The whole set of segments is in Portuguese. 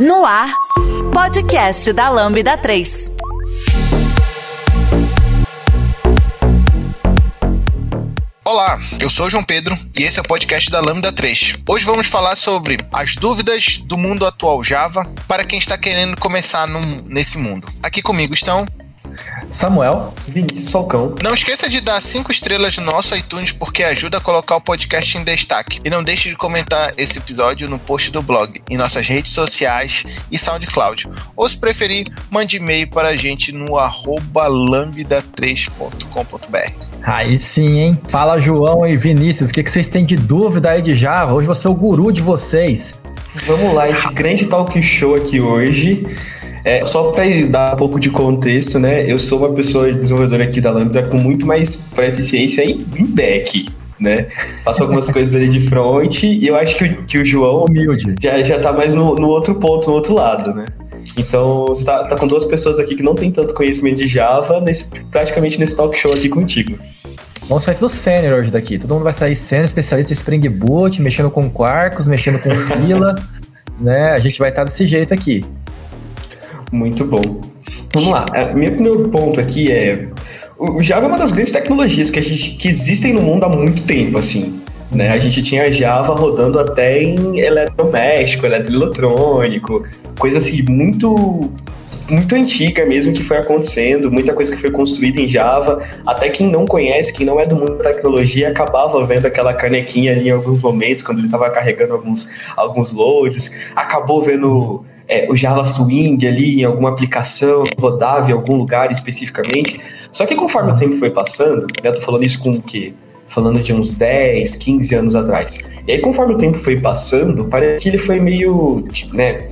No ar, podcast da Lambda 3. Olá, eu sou João Pedro e esse é o podcast da Lambda 3. Hoje vamos falar sobre as dúvidas do mundo atual Java para quem está querendo começar num, nesse mundo. Aqui comigo estão Samuel, Vinícius Falcão. Não esqueça de dar cinco estrelas no nosso iTunes porque ajuda a colocar o podcast em destaque. E não deixe de comentar esse episódio no post do blog, em nossas redes sociais e SoundCloud. Ou se preferir, mande e-mail para a gente no arroba lambda3.com.br. Aí sim, hein? Fala João e Vinícius, o que, que vocês têm de dúvida aí de Java? Hoje vou ser o guru de vocês. Vamos lá, esse grande talk show aqui hoje. É, só para dar um pouco de contexto, né? Eu sou uma pessoa desenvolvedora aqui da Lambda com muito mais proficiência em, back, né? Faço algumas coisas ali de front e eu acho que o, que o João Humilde. Já, já tá mais no, no outro ponto, no outro lado, né? Então, você tá, tá, com duas pessoas aqui que não tem tanto conhecimento de Java, nesse, praticamente nesse talk show aqui contigo. Vamos sair tudo sênior hoje daqui. Todo mundo vai sair sênior, especialista em Spring Boot, mexendo com quarks, mexendo com fila, né? A gente vai estar desse jeito aqui. Muito bom. Vamos lá. É, meu primeiro ponto aqui é o Java é uma das grandes tecnologias que, a gente, que existem no mundo há muito tempo, assim. Né? A gente tinha Java rodando até em eletrodoméstico, eletroeletrônico, coisa assim muito muito antiga mesmo que foi acontecendo, muita coisa que foi construída em Java. Até quem não conhece, quem não é do mundo da tecnologia, acabava vendo aquela canequinha ali em alguns momentos, quando ele estava carregando alguns, alguns loads, acabou vendo é, o Java Swing ali em alguma aplicação, rodava em algum lugar especificamente. Só que conforme o tempo foi passando, né, eu tô falando isso com o quê? Falando de uns 10, 15 anos atrás. E aí, conforme o tempo foi passando, parece que ele foi meio, tipo, né,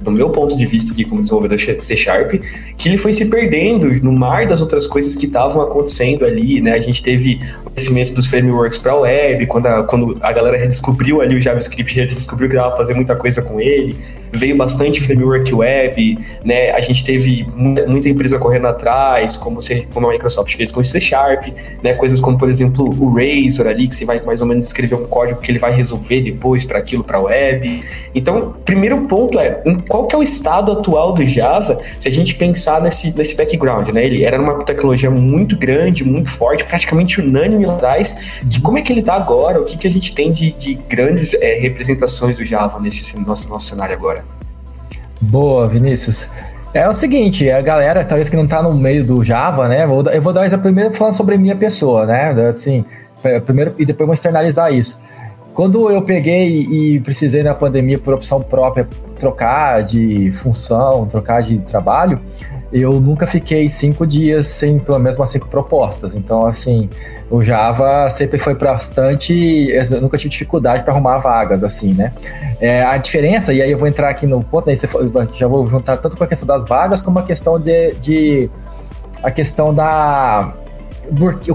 do meu ponto de vista aqui como desenvolvedor C Sharp, que ele foi se perdendo no mar das outras coisas que estavam acontecendo ali, né? A gente teve o crescimento dos frameworks para web, quando a, quando a galera redescobriu ali o JavaScript, redescobriu que dava pra fazer muita coisa com ele, veio bastante framework web, né? A gente teve muita empresa correndo atrás, como, você, como a Microsoft fez com o C Sharp, né? Coisas como, por exemplo, o Razor ali, que você vai mais ou menos escrever um código que ele vai resolver depois para aquilo para web. Então, primeiro ponto é qual que é o estado atual do Java se a gente pensar nesse, nesse background, né? Ele era uma tecnologia muito grande, muito forte, praticamente unânime lá atrás, de como é que ele está agora, o que, que a gente tem de, de grandes é, representações do Java nesse nosso, nosso cenário agora. Boa, Vinícius. É o seguinte, a galera, talvez que não está no meio do Java, né? Eu vou dar exemplo primeiro falando sobre minha pessoa, né? Assim, primeiro e depois vou externalizar isso. Quando eu peguei e precisei na pandemia por opção própria trocar de função, trocar de trabalho, eu nunca fiquei cinco dias sem pelo menos umas cinco propostas. Então, assim, o Java sempre foi bastante. Eu nunca tive dificuldade para arrumar vagas, assim, né? É, a diferença, e aí eu vou entrar aqui no ponto, aí já vou juntar tanto com a questão das vagas como a questão de. de a questão da.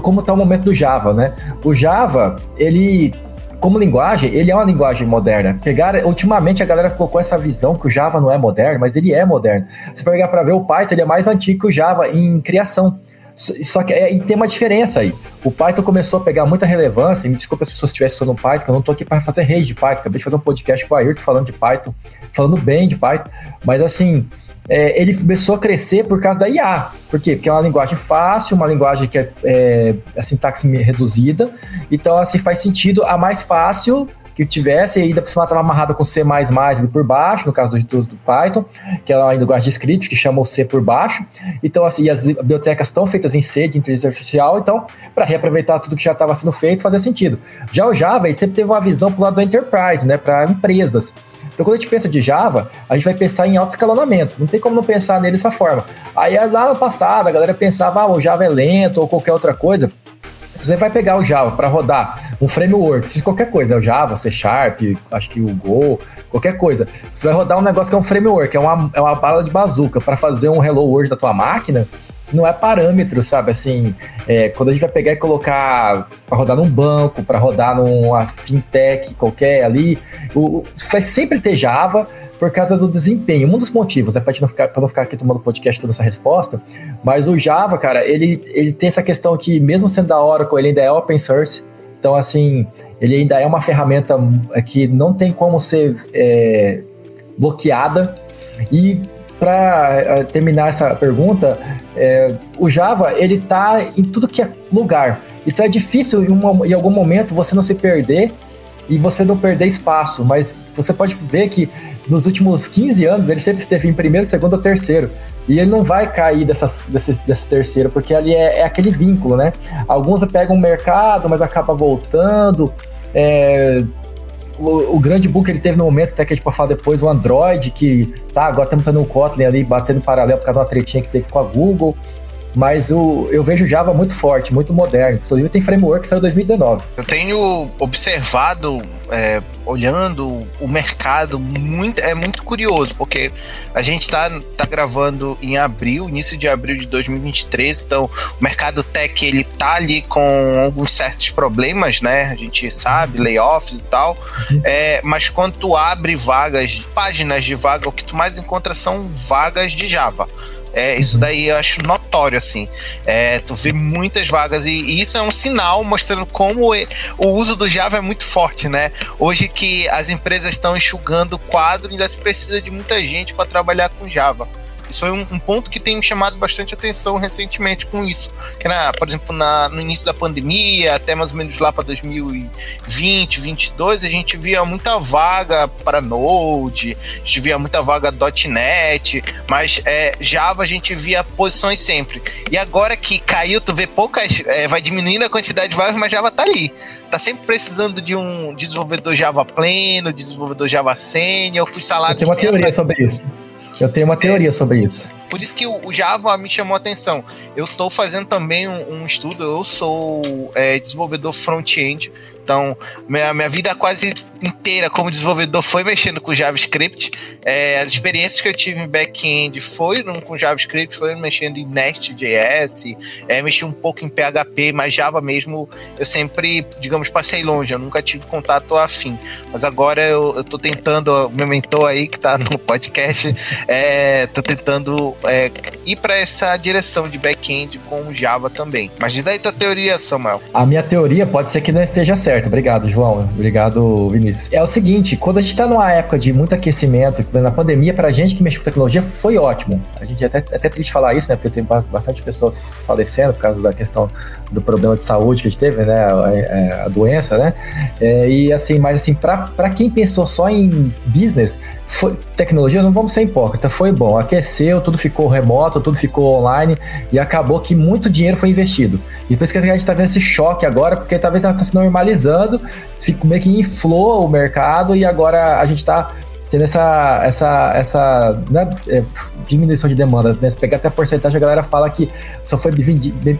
Como está o momento do Java, né? O Java, ele como linguagem, ele é uma linguagem moderna. Pegar, ultimamente a galera colocou essa visão que o Java não é moderno, mas ele é moderno. Se pegar para ver o Python, ele é mais antigo que o Java em criação. Só que é, tem uma diferença aí. O Python começou a pegar muita relevância, e me desculpa as pessoas estivessem estudando Python, eu não estou aqui para fazer rede de Python. Acabei de fazer um podcast com o Ayrton falando de Python, falando bem de Python, mas assim, é, ele começou a crescer por causa da IA. Por quê? Porque é uma linguagem fácil, uma linguagem que é, é a sintaxe reduzida. Então, assim, faz sentido a mais fácil que tivesse, e ainda por cima estava amarrada com C++ ali por baixo, no caso do, do Python, que é uma linguagem de script que chama o C por baixo. Então, assim, as bibliotecas estão feitas em C de inteligência artificial, então, para reaproveitar tudo que já estava sendo feito, fazia sentido. Já o Java, ele sempre teve uma visão para o lado do enterprise, né, para empresas. Então, quando a gente pensa de Java, a gente vai pensar em alto escalonamento. Não tem como não pensar nele dessa forma. Aí, lá no passado, a galera pensava, ah, o Java é lento ou qualquer outra coisa. Se você vai pegar o Java para rodar um framework, se qualquer coisa, é o Java, C Sharp, acho que o Go, qualquer coisa, você vai rodar um negócio que é um framework, é uma, é uma bala de bazuca para fazer um Hello World da tua máquina, não é parâmetro, sabe? Assim, é, quando a gente vai pegar e colocar para rodar num banco, para rodar numa fintech qualquer ali, o, vai sempre ter Java por causa do desempenho. Um dos motivos, né, para não ficar, não ficar aqui tomando podcast toda essa resposta, mas o Java, cara, ele, ele tem essa questão que, mesmo sendo da Oracle, ele ainda é open source. Então, assim, ele ainda é uma ferramenta que não tem como ser é, bloqueada E para eh, terminar essa pergunta, é, o Java ele está em tudo que é lugar. Então é difícil em, uma, em algum momento você não se perder e você não perder espaço, mas você pode ver que nos últimos 15 anos ele sempre esteve em primeiro, segundo ou terceiro. E ele não vai cair dessas, desse, desse terceiro, porque ali é, é aquele vínculo, né? Alguns pegam o mercado, mas acaba voltando. É, o, grande boom que ele teve no momento, até que a gente pode falar depois, o Android, que tá, agora estamos tendo o Kotlin ali batendo paralelo por causa de uma tretinha que teve com a Google. Mas o, eu vejo Java muito forte, muito moderno. Inclusive tem framework que saiu em 2019. Eu tenho observado, é, olhando o mercado, muito, é muito curioso, porque a gente está tá gravando em abril, início de abril de 2023, então o mercado tech ele tá ali com alguns certos problemas, né? A gente sabe, layoffs e tal. Uhum. É, mas quando tu abre vagas, páginas de vaga, o que tu mais encontra são vagas de Java. É, isso daí eu acho notório, assim. É, tu vê muitas vagas e, e, isso é um sinal mostrando como o uso do Java é muito forte, né? Hoje que as empresas estão enxugando o quadro, ainda se precisa de muita gente para trabalhar com Java. Isso foi um, um, ponto que tem me chamado bastante atenção recentemente com isso. Que, na, por exemplo, na, no início da pandemia, até mais ou menos lá para 2020, 2022, a gente via muita vaga para Node, a gente via muita vaga .NET, mas é, Java a gente via posições sempre. E agora que caiu, tu vê poucas, é, vai diminuindo a quantidade de vagas, mas Java tá ali. Tá sempre precisando de um desenvolvedor Java pleno, desenvolvedor Java sênior, com salário. Tem uma teoria sobre isso. Eu tenho uma teoria sobre isso. Por isso que o, Java me chamou a atenção. Eu estou fazendo também um, um, estudo, eu sou é, desenvolvedor front-end, então, minha, minha vida quase inteira como desenvolvedor foi mexendo com JavaScript. É, as experiências que eu tive em back-end foram com JavaScript, foram mexendo em Nest.js, é, mexi um pouco em PHP, mas Java mesmo eu sempre, digamos, passei longe, eu nunca tive contato afim. Mas agora eu, estou tentando, meu mentor aí que está no podcast, é, tentando é, ir para essa direção de back-end com Java também. Mas diz aí tua teoria, Samuel. A minha teoria pode ser que não esteja certa. Obrigado, João. Obrigado, Vinícius. É o seguinte, quando a gente está numa época de muito aquecimento, na pandemia, para a gente que mexe com tecnologia, foi ótimo. A gente é até, até triste falar isso, né? Porque tem bastante pessoas falecendo por causa da questão do problema de saúde que a gente teve, né? A, é, a doença, né? É, e assim, mas assim, para quem pensou só em business, foi, tecnologia, não vamos ser hipócritas, foi bom. Aqueceu, tudo ficou remoto, tudo ficou online e acabou que muito dinheiro foi investido. E por isso que a gente está vendo esse choque agora, porque talvez está se normalizando, meio que inflou o mercado e agora a gente está tendo essa, essa, essa né, é, diminuição de demanda. Né? Se pegar até a porcentagem, a galera fala que só foi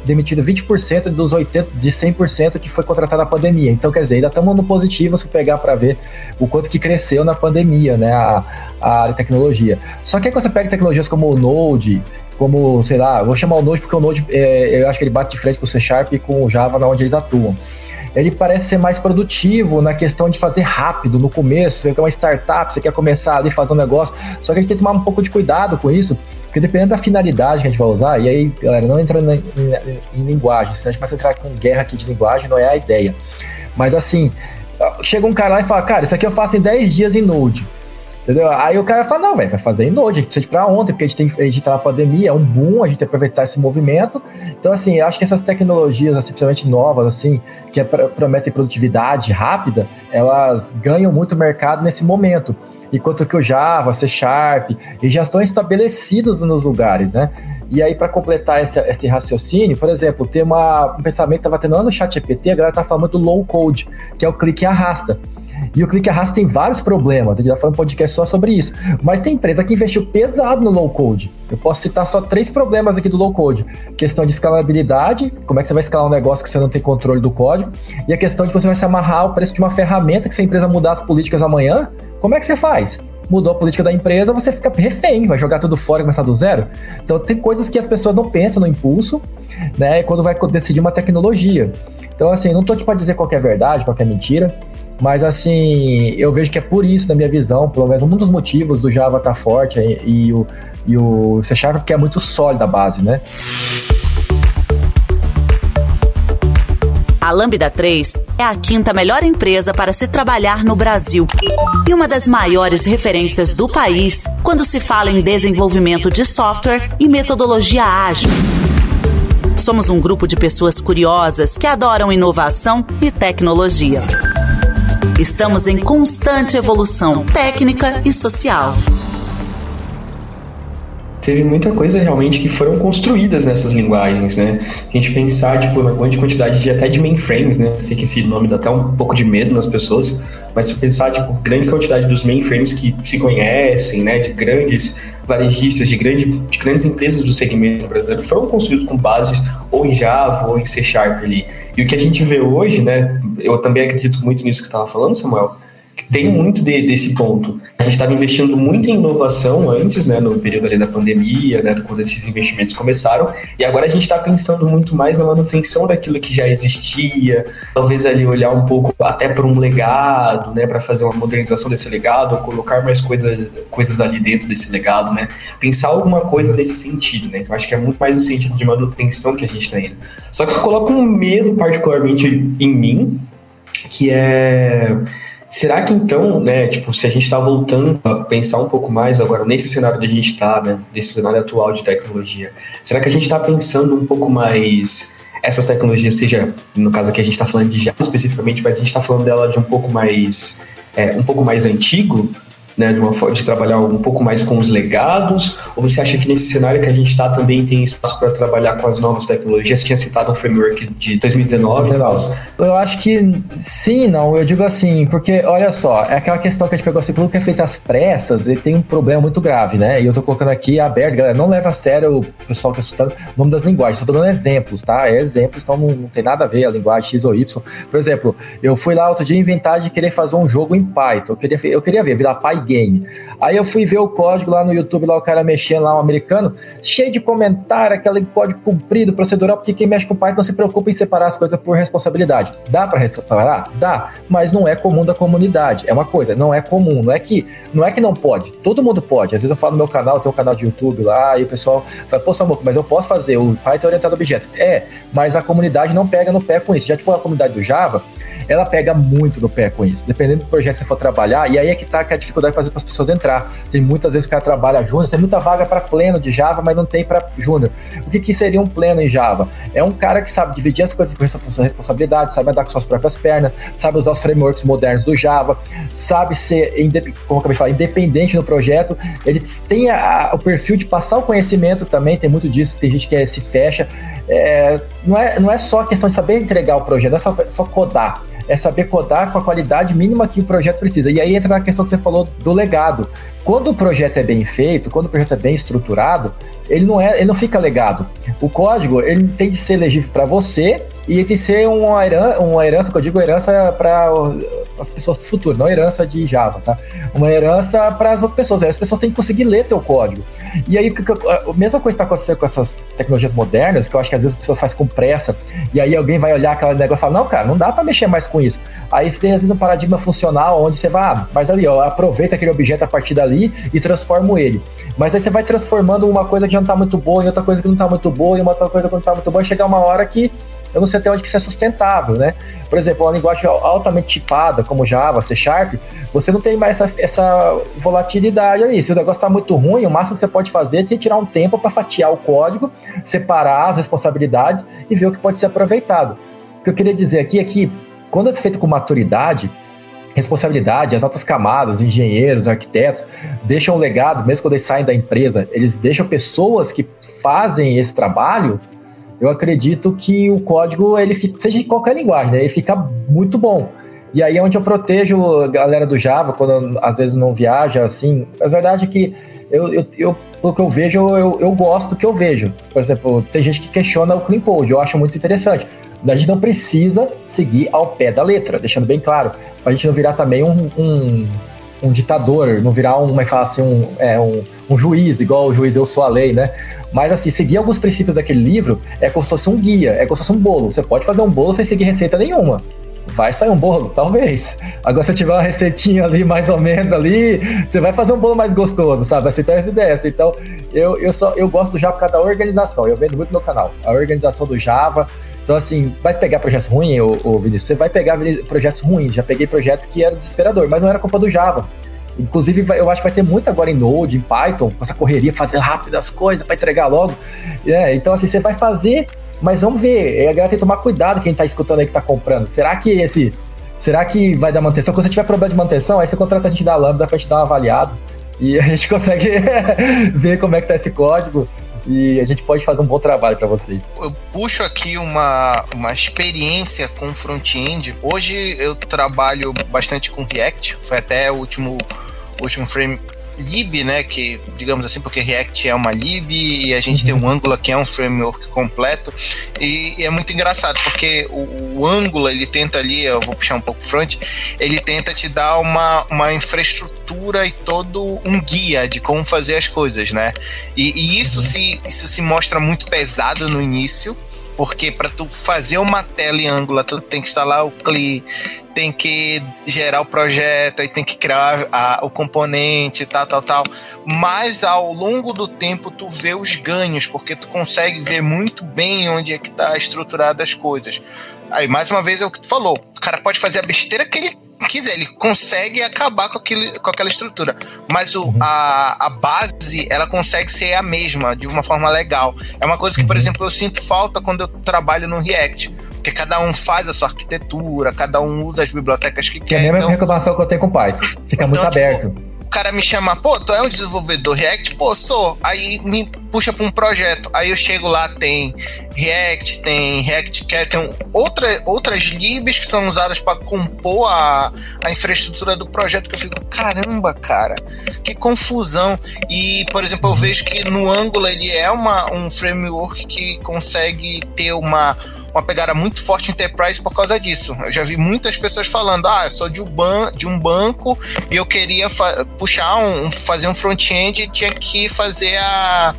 demitido 20% dos 80%, de 100% que foi contratado na pandemia. Então, quer dizer, ainda estamos no positivo se pegar para ver o quanto que cresceu na pandemia, né, a, a área de tecnologia. Só que aí quando você pega tecnologias como o Node, como, sei lá, vou chamar o Node porque o Node, é, eu acho que ele bate de frente com o C Sharp e com o Java, na onde eles atuam ele parece ser mais produtivo na questão de fazer rápido no começo. Você quer uma startup, você quer começar ali fazer um negócio. Só que a gente tem que tomar um pouco de cuidado com isso, porque dependendo da finalidade que a gente vai usar, e aí, galera, não entra em, em, em linguagem, senão a gente vai entrar com guerra aqui de linguagem, não é a ideia. Mas assim, chega um cara lá e fala, cara, isso aqui eu faço em 10 dias em Node. Entendeu? Aí o cara fala, não, velho, vai fazer em Node, a gente precisa de pra ontem, porque a gente, tem, a gente tá na pandemia, é um boom, a gente tem que aproveitar esse movimento. Então, assim, eu acho que essas tecnologias, assim, principalmente novas, assim, que prometem produtividade rápida, elas ganham muito mercado nesse momento. Enquanto que o Java, C Sharp, eles já estão estabelecidos nos lugares, né? E aí, para completar esse, esse, raciocínio, por exemplo, tem uma, um pensamento que estava tendo no chat GPT, a galera tá falando do low code, que é o clique e arrasta. E o clique arrasta tem vários problemas, a gente já falou um podcast só sobre isso. Mas tem empresa que investiu pesado no low code. Eu posso citar só três problemas aqui do low code: questão de escalabilidade, como é que você vai escalar um negócio que você não tem controle do código, e a questão de você vai se amarrar ao preço de uma ferramenta que se a empresa mudar as políticas amanhã, como é que você faz? Mudou a política da empresa, você fica refém, vai jogar tudo fora e começar do zero. Então tem coisas que as pessoas não pensam no impulso, né? Quando vai decidir uma tecnologia. Então, assim, não tô aqui para dizer qual é verdade, qual é mentira. Mas assim, eu vejo que é por isso, na minha visão, pelo menos um dos motivos do Java estar tá forte e, e, o, e o C Sharp, porque é muito sólida a base, né? A Lambda 3 é a quinta melhor empresa para se trabalhar no Brasil e uma das maiores referências do país quando se fala em desenvolvimento de software e metodologia ágil. Somos um grupo de pessoas curiosas que adoram inovação e tecnologia. Estamos em constante evolução técnica e social teve muita coisa realmente que foram construídas nessas linguagens, né? A gente pensar, tipo, na grande quantidade de até de mainframes, né? Sei que esse nome dá até um pouco de medo nas pessoas, mas se pensar, tipo, grande quantidade dos mainframes que se conhecem, né? De grandes varejistas, de, grande, de grandes empresas do segmento brasileiro foram construídos com bases ou em Java ou em C Sharp ali. E o que a gente vê hoje, né? Eu também acredito muito nisso que você estava falando, Samuel, tem muito de, desse ponto. A gente estava investindo muito em inovação antes, né, no período ali da pandemia, né, quando esses investimentos começaram, e agora a gente está pensando muito mais na manutenção daquilo que já existia, talvez ali olhar um pouco até para um legado, né, para fazer uma modernização desse legado, ou colocar mais coisa, coisas ali dentro desse legado, né, pensar alguma coisa nesse sentido, né, então acho que é muito mais no sentido de manutenção que a gente está indo. Só que isso coloca um medo particularmente em mim, que é Será que então, né, tipo, se a gente está voltando a pensar um pouco mais agora nesse cenário que a gente está, né, nesse cenário atual de tecnologia, será que a gente está pensando um pouco mais essas tecnologias, seja no caso aqui a gente está falando de Java especificamente, mas a gente está falando dela de um pouco mais é, um pouco mais antigo, né, de uma de trabalhar um pouco mais com os legados? Ou você acha que nesse cenário que a gente está também tem espaço para trabalhar com as novas tecnologias? Você tinha citado um framework de 2019. 2019. Eu acho que sim, não. Eu digo assim, porque olha só, é aquela questão que a gente pegou assim, tudo que é feito às pressas, ele tem um problema muito grave, né? E eu estou colocando aqui aberto, galera, não leva a sério o pessoal que está estudando o nome das linguagens, estou dando exemplos, tá? É exemplos, então não, não, tem nada a ver a linguagem X ou Y. Por exemplo, eu fui lá outro dia inventar de querer fazer um jogo em Python. Eu queria, eu queria ver, virar Py game. Aí eu fui ver o código lá no YouTube, lá o cara mexendo lá, um americano, cheio de comentário, aquele código comprido, procedural, porque quem mexe com Python se preocupa em separar as coisas por responsabilidade. Dá para separar? Dá, mas não é comum da comunidade. É uma coisa, não é comum, não é que não é que não pode. Todo mundo pode. Às vezes eu falo no meu canal, tem um canal de YouTube lá, e o pessoal fala, pô, Samuco, mas eu posso fazer o Python orientado a objeto. É, mas a comunidade não pega no pé com isso. Já tipo a comunidade do Java, ela pega muito no pé com isso, dependendo do projeto que você for trabalhar, e aí é que tá que é a dificuldade de fazer para as pessoas entrar. Tem muitas vezes que o cara trabalha júnior, tem muita vaga para pleno de Java, mas não tem para júnior. O que, que seria um pleno em Java? É um cara que sabe dividir as coisas com responsabilidade, sabe andar com suas próprias pernas, sabe usar os frameworks modernos do Java, sabe ser, como eu acabei de falar, independente no projeto, ele tem a, o perfil de passar o conhecimento também, tem muito disso, tem gente que é, se fecha. É, não, é, não é só a questão de saber entregar o projeto, não é só, só codar é saber codar com a qualidade mínima que o projeto precisa. E aí entra na questão que você falou do legado. Quando o projeto é bem feito, quando o projeto é bem estruturado, ele não é, ele não fica legado. O código ele tem de ser legível para você e tem de ser uma herança, uma herança que eu digo herança para as pessoas do futuro, não herança de Java, tá? Uma herança para as outras pessoas. As pessoas têm que conseguir ler teu código. E aí, a mesma coisa está acontecendo com essas tecnologias modernas, que eu acho que às vezes as pessoas fazem com pressa, e aí alguém vai olhar aquela negócio e fala, não, cara, não dá para mexer mais com isso. Aí você tem às vezes um paradigma funcional onde você vai, ah, mas ali, ó, aproveita aquele objeto a partir dali e transforma ele. Mas aí você vai transformando uma coisa que já não está muito boa em outra coisa que não está muito boa, e uma outra coisa que não está muito boa, e chegar uma hora que eu não sei até onde que isso é sustentável, né? Por exemplo, uma linguagem altamente tipada, como Java, C Sharp, você não tem mais essa, essa volatilidade ali. Se o negócio está muito ruim, o máximo que você pode fazer é tirar um tempo para fatiar o código, separar as responsabilidades e ver o que pode ser aproveitado. O que eu queria dizer aqui é que, quando é feito com maturidade, responsabilidade, as altas camadas, engenheiros, arquitetos, deixam um legado, mesmo quando eles saem da empresa, eles deixam pessoas que fazem esse trabalho eu acredito que o código, ele seja em qualquer linguagem, né, ele fica muito bom. E aí é onde eu protejo a galera do Java, quando às vezes não viaja, assim. A verdade é que eu, eu, eu pelo que eu vejo, eu, eu gosto do que eu vejo. Por exemplo, tem gente que questiona o Clean Code, eu acho muito interessante. A gente não precisa seguir ao pé da letra, deixando bem claro, para a gente não virar também um, um, um ditador, não virar um, como é que fala assim, um, é, um, um juiz, igual o juiz Eu Sou a Lei, né? Mas assim, seguir alguns princípios daquele livro é como se fosse um guia, é como se fosse um bolo. Você pode fazer um bolo sem seguir receita nenhuma. Vai sair um bolo, talvez. Agora, se tiver uma receitinha ali, mais ou menos ali, você vai fazer um bolo mais gostoso, sabe? Aceitar essa ideia. Então, eu, eu, só, eu gosto do Java por causa da organização. Eu vendo muito no canal. A organização do Java. Então, assim, vai pegar projetos ruins, ô Vinícius? Você vai pegar projetos ruins. Já peguei projeto que era desesperador, mas não era culpa do Java. Inclusive, eu acho que vai ter muito agora em Node, em Python, com essa correria, fazer rápido as coisas para entregar logo. É, então, assim, você vai fazer, mas vamos ver. A galera tem que tomar cuidado quem está escutando aí que está comprando. Será que esse. Será que vai dar manutenção? Quando você tiver problema de manutenção, aí você contrata a gente da Lambda para te dar uma avaliada. E a gente consegue ver como é que tá esse código e a gente pode fazer um bom trabalho para vocês. Eu puxo aqui uma, uma experiência com front-end. Hoje eu trabalho bastante com React, foi até o último último frame lib, né, que digamos assim, porque React é uma lib e a gente uhum. tem um Angular que é um framework completo e, e é muito engraçado porque o, o, Angular ele tenta ali, eu vou puxar um pouco front, ele tenta te dar uma, uma infraestrutura e todo um guia de como fazer as coisas, né? E, e isso uhum. se isso se mostra muito pesado no início porque para tu fazer uma tela em Angular, tu tem que instalar o CLI, tem que gerar o projeto, aí tem que criar a, o componente, tal, tal, tal. Mas ao longo do tempo tu vê os ganhos, porque tu consegue ver muito bem onde é que tá estruturada as coisas. Aí, mais uma vez, é o que tu falou. O cara pode fazer a besteira que ele quiser, ele consegue acabar com, aquele, com aquela estrutura. Mas o, uhum. a, a base, ela consegue ser a mesma, de uma forma legal. É uma coisa que, por uhum. exemplo, eu sinto falta quando eu trabalho no React. Porque cada um faz a sua arquitetura, cada um usa as bibliotecas que, que quer. É a mesma então... reclamação que eu tenho com Python. Fica então, muito tipo, aberto o cara me chama, pô, tu é um desenvolvedor React? Pô, sou. Aí me puxa para um projeto. Aí eu chego lá, tem React, tem React Care, tem outra, outras libs que são usadas para compor a, a infraestrutura do projeto. Que eu fico, caramba, cara, que confusão. E, por exemplo, eu vejo que no Angular ele é uma, um framework que consegue ter uma uma pegada muito forte enterprise por causa disso. Eu já vi muitas pessoas falando: ah, eu sou de um, ban de um banco e eu queria puxar um, fazer um front-end e tinha que fazer a.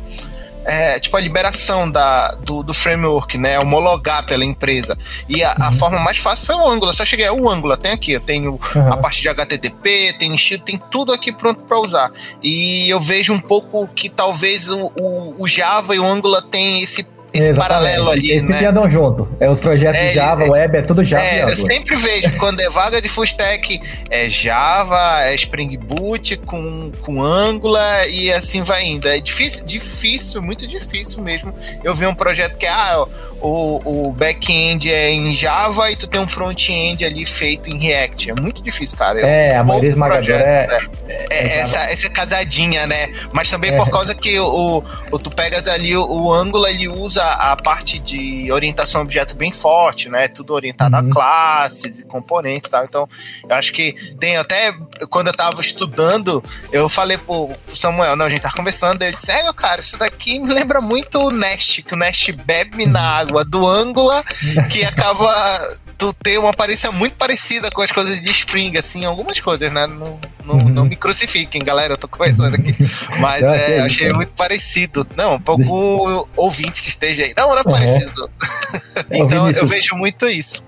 É, tipo a liberação da, do, do, framework, né? Homologar pela empresa. E a, uhum. a, forma mais fácil foi o Angular. Só cheguei, é o Angular, tem aqui, eu tenho uhum. a parte de HTTP, tem estilo, tem tudo aqui pronto para usar. E eu vejo um pouco que talvez o, o, o Java e o Angular têm esse esse Exatamente. paralelo ali, Esse né? que andam junto. É os projetos é, Java, é, web, é tudo Java. É, eu sempre vejo quando é vaga de full stack, é Java, é Spring Boot com, com Angular e assim vai indo. É difícil, difícil, muito difícil mesmo. Eu vi um projeto que ah, o, o back-end é em Java e tu tem um front-end ali feito em React. É muito difícil, cara. É, a maioria esmagadora é, é, é, é essa, essa casadinha, né? Mas também por causa que o, o, tu pegas ali o, o Angular, ele usa usa a parte de orientação a objeto bem forte, né? Tudo orientado uhum. a classes e componentes e tal. Então, eu acho que tem até. Quando eu tava estudando, eu falei pro Samuel, não, a gente tá conversando, eu disse, é, cara, isso daqui me lembra muito o Nest, que o Nest bebe na água do Angular, que acaba tu ter uma aparência muito parecida com as coisas de Spring, assim, algumas coisas, né? Não, não, uhum. não me crucifiquem, galera, eu tô conversando aqui. Mas é, achei muito parecido. Não, um pouco ouvinte que esteja aí. Não, não é parecido. então eu vejo muito isso.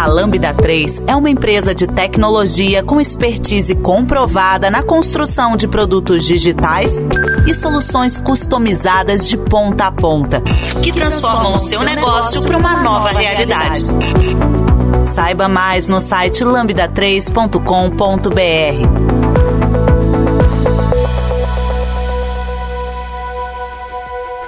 A Lambda 3 é uma empresa de tecnologia com expertise comprovada na construção de produtos digitais e soluções customizadas de ponta a ponta, que transformam o seu negócio para uma nova realidade. Saiba mais no site lambda3.com.br.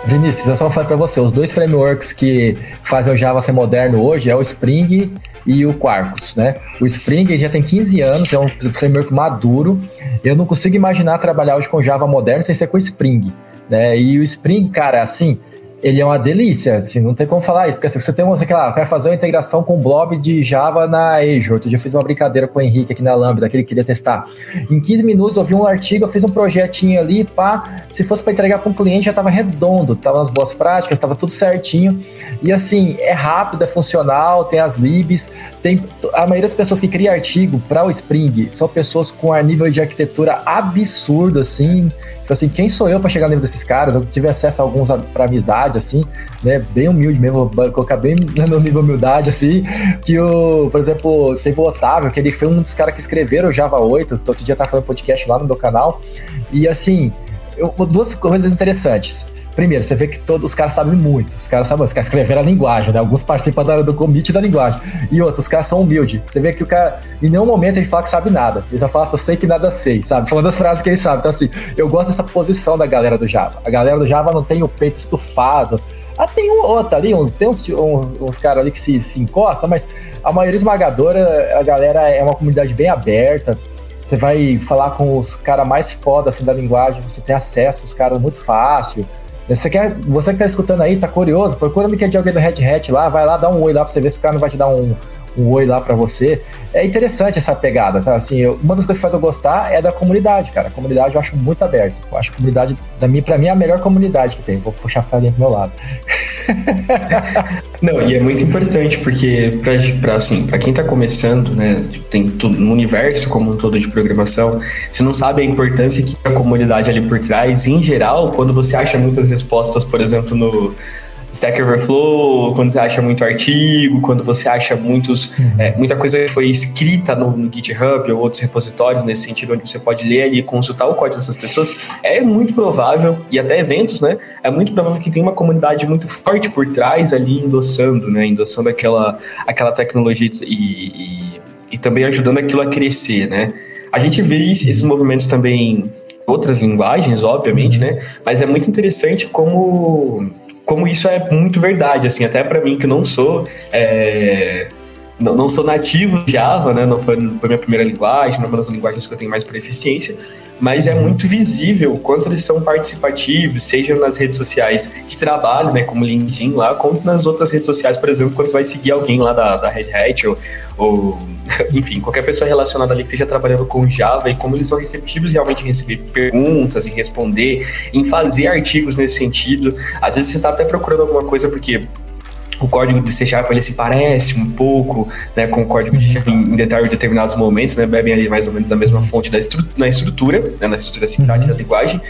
Vinícius, eu só falar para você, os dois frameworks que fazem o Java ser moderno hoje é o Spring e o Quarkus, né? O Spring já tem 15 anos, é um framework maduro. Eu não consigo imaginar trabalhar hoje com Java moderno sem ser com Spring, né? E o Spring, cara, assim, ele é uma delícia, assim, não tem como falar isso, porque assim, você tem uma, sei lá, quer fazer uma integração com o blob de Java na Azure, eu já fiz uma brincadeira com o Henrique aqui na Lambda, que ele queria testar. Em 15 minutos eu vi um artigo, eu fiz um projetinho ali, pá, se fosse para entregar para um cliente já estava redondo, estava nas boas práticas, estava tudo certinho, e assim, é rápido, é funcional, tem as libs, tem, a maioria das pessoas que cria artigo para o Spring são pessoas com a nível de arquitetura absurdo, assim, tipo assim, quem sou eu para chegar no nível desses caras? Eu tive acesso a alguns para amizade, assim, né? Bem humilde mesmo, vou colocar bem no nível humildade, assim, que o, por exemplo, teve o Otávio, que ele foi um dos caras que escreveram o Java 8, todo dia tá falando podcast lá no meu canal, e assim, eu, duas coisas interessantes. Primeiro, você vê que todos os caras sabem muito. Os caras sabem, os caras escreveram a linguagem, né? Alguns participam do, do commit da linguagem. E outros, os caras são humildes. Você vê que o cara, em nenhum momento ele fala que sabe nada. Ele só fala, só sei que nada sei, sabe? Falando as frases que ele sabe. Então, assim, eu gosto dessa posição da galera do Java. A galera do Java não tem o peito estufado. Ah, tem um outro ali, uns, tem uns, uns, uns caras ali que se, se encostam, mas a maioria esmagadora, a galera é uma comunidade bem aberta. Você vai falar com os caras mais foda assim, da linguagem, você tem acesso aos caras muito fácil. Você, quer, você que tá escutando aí, tá curioso, procura no LinkedIn alguém do Red Hat lá, vai lá, dá um oi lá pra você ver se o cara não vai te dar um, um oi lá para você. É interessante essa pegada, sabe? Assim, eu, uma das coisas que faz eu gostar é da comunidade, cara. A comunidade eu acho muito aberta. Eu acho a comunidade, da minha, pra mim, é a melhor comunidade que tem. Vou puxar a frase pro meu lado. Não, e é muito importante porque pra, pra, assim, pra quem tá começando, né, tipo, tem tudo no universo como um todo de programação, você não sabe a importância que a comunidade ali por trás. Em geral, quando você acha muitas respostas, por exemplo, no Stack Overflow, quando você acha muito artigo, quando você acha muitos, uhum. é, muita coisa que foi escrita no, no, GitHub ou outros repositórios, nesse sentido, onde você pode ler e consultar o código dessas pessoas, é muito provável, e até eventos, né? É muito provável que tenha uma comunidade muito forte por trás ali endossando, né? Endossando aquela, aquela tecnologia e, e, e também ajudando aquilo a crescer, né? A gente vê esses movimentos também outras linguagens, obviamente, uhum. né? Mas é muito interessante como como isso é muito verdade, assim, até para mim que não sou é, não, não, sou nativo de Java, né? Não foi, não foi minha primeira linguagem, não é uma das linguagens que eu tenho mais proficiência, mas é muito visível quanto eles são participativos, seja nas redes sociais de trabalho, né, como LinkedIn lá, quanto nas outras redes sociais, por exemplo, quando você vai seguir alguém lá da, da Red Hat ou, ou enfim, qualquer pessoa relacionada ali que esteja trabalhando com Java e como eles são receptivos realmente em receber perguntas, em responder, em fazer artigos nesse sentido. Às vezes você está até procurando alguma coisa porque o código de C Sharp ele se parece um pouco né, com o código de C em, determinados momentos, né, bebem ali mais ou menos da mesma fonte da estru na estrutura, né, na estrutura sintática uhum. da linguagem.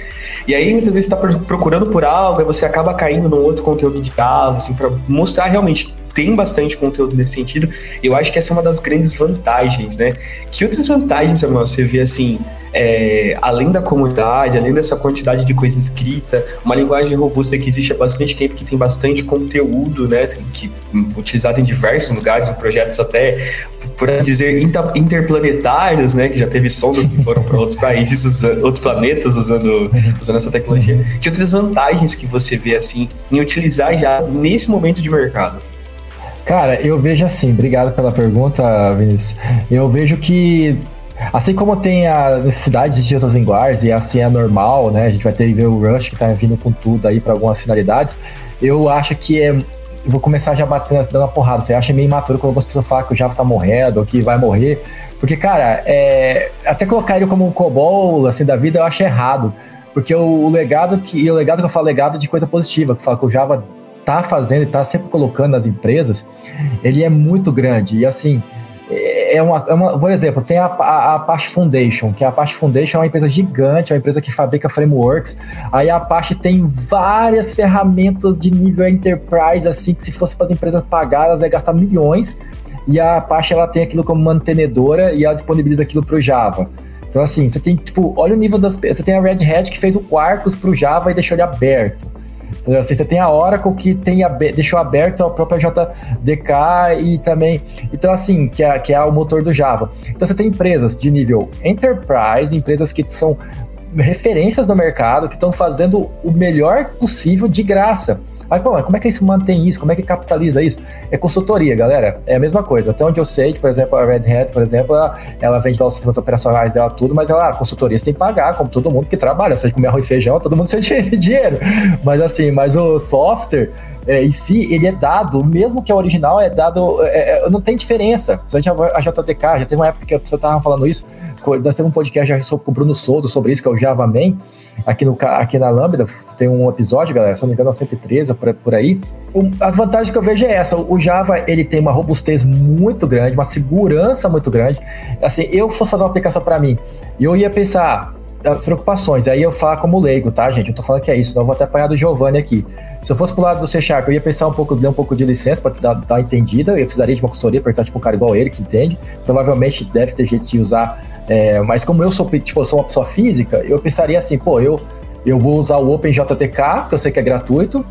E aí muitas vezes você está procurando por algo e você acaba caindo num outro conteúdo de Java, assim, para mostrar realmente tem bastante conteúdo nesse sentido. Eu acho que essa é uma das grandes vantagens, né? Que outras vantagens, você vê assim, é, além da comunidade, além dessa quantidade de coisa escrita, uma linguagem robusta que existe há bastante tempo, que tem bastante conteúdo, né? Que utilizado em diversos lugares, em projetos até, por dizer, interplanetários, né? Que já teve sondas que foram para outros países, usando, outros planetas usando, usando essa tecnologia. Que outras vantagens que você vê assim em utilizar já nesse momento de mercado? Cara, eu vejo assim, obrigado pela pergunta, Vinícius. Eu vejo que Assim como tem a necessidade de outras linguagens, e assim é normal, né? A gente vai ter que ver o Rush que tá vindo com tudo aí para algumas finalidades. Eu acho que é. vou começar já batendo, dando uma porrada. Você acha meio imaturo quando algumas pessoas falam que o Java tá morrendo, ou que vai morrer. Porque, cara, é, até colocar ele como um COBOL assim, da vida eu acho errado. Porque o, o legado que. o legado que eu falo, legado de coisa positiva, que fala que o Java tá fazendo e tá sempre colocando nas empresas, ele é muito grande. E assim, é uma, é uma por exemplo, tem a, a, a Apache Foundation, que a Apache Foundation é uma empresa gigante, é uma empresa que fabrica frameworks. Aí a Apache tem várias ferramentas de nível enterprise, assim, que se fosse para as empresas pagar, elas iam gastar milhões. E a Apache ela tem aquilo como mantenedora e ela disponibiliza aquilo para o Java. Então, assim, você tem, tipo, olha o nível das. Você tem a Red Hat que fez o Quarkus para o Java e deixou ele aberto. Assim, você tem a Oracle que tem deixou aberto a própria JDK e também. Então, assim, que é, que é o motor do Java. Então, você tem empresas de nível enterprise, empresas que são referências no mercado, que estão fazendo o melhor possível de graça. Mas, pô, como é que se mantém isso? Como é que capitaliza isso? É consultoria, galera. É a mesma coisa. Até onde eu sei que, por exemplo, a Red Hat, por exemplo, ela, ela vende lá os sistemas operacionais dela, tudo, mas ela, a consultoria você tem que pagar, como todo mundo que trabalha. Você que comer arroz e feijão, todo mundo de dinheiro. Mas assim, mas o software, é, em si, ele é dado, mesmo que é original, é dado, é, é, não tem diferença. A JTK, já teve uma época que a pessoa estava falando isso, nós temos um podcast já com o Bruno Souto sobre isso, que é o Java Man, aqui, no, aqui na Lambda, tem um episódio, galera, se não me engano, é 113 por, por aí. as vantagens que eu vejo é essa, o Java, ele tem uma robustez muito grande, uma segurança muito grande. Assim, eu fosse fazer uma aplicação para mim, eu ia pensar, as preocupações. Aí eu falo como leigo, tá, gente? Eu tô falando que é isso, não vou até apanhar do Giovanni aqui. Se eu fosse pro lado do C Sharp, eu ia pensar um pouco, dar um pouco de licença para dar, uma entendida. Eu precisaria de uma consultoria para estar tipo um cara igual ele que entende. Provavelmente deve ter gente de usar. É, mas como eu sou, tipo, eu sou uma pessoa física, eu pensaria assim, pô, eu, eu vou usar o OpenJTK, que eu sei que é gratuito,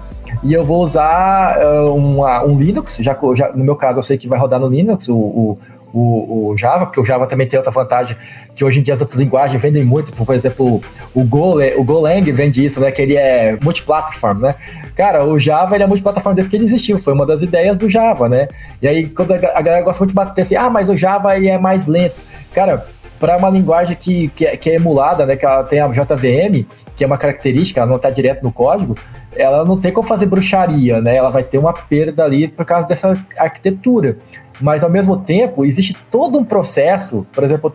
e eu vou usar uh, uma, um Linux, já, já, no meu caso eu sei que vai rodar no Linux, o, o o, o, Java, porque o Java também tem outra vantagem, que hoje em dia as outras linguagens vendem muito, por exemplo, o, Go, o Golang vende isso, né, que ele é multiplataforma, né? Cara, o Java ele é multiplataforma desde que ele existiu, foi uma das ideias do Java, né? E aí, quando a, galera gosta muito de bater assim, ah, mas o Java ele é mais lento. Cara, para uma linguagem que, que, é, que, é emulada, né, que ela tem a JVM, que é uma característica, ela não está direto no código, ela não tem como fazer bruxaria, né? Ela vai ter uma perda ali por causa dessa arquitetura mas ao mesmo tempo existe todo um processo, por exemplo,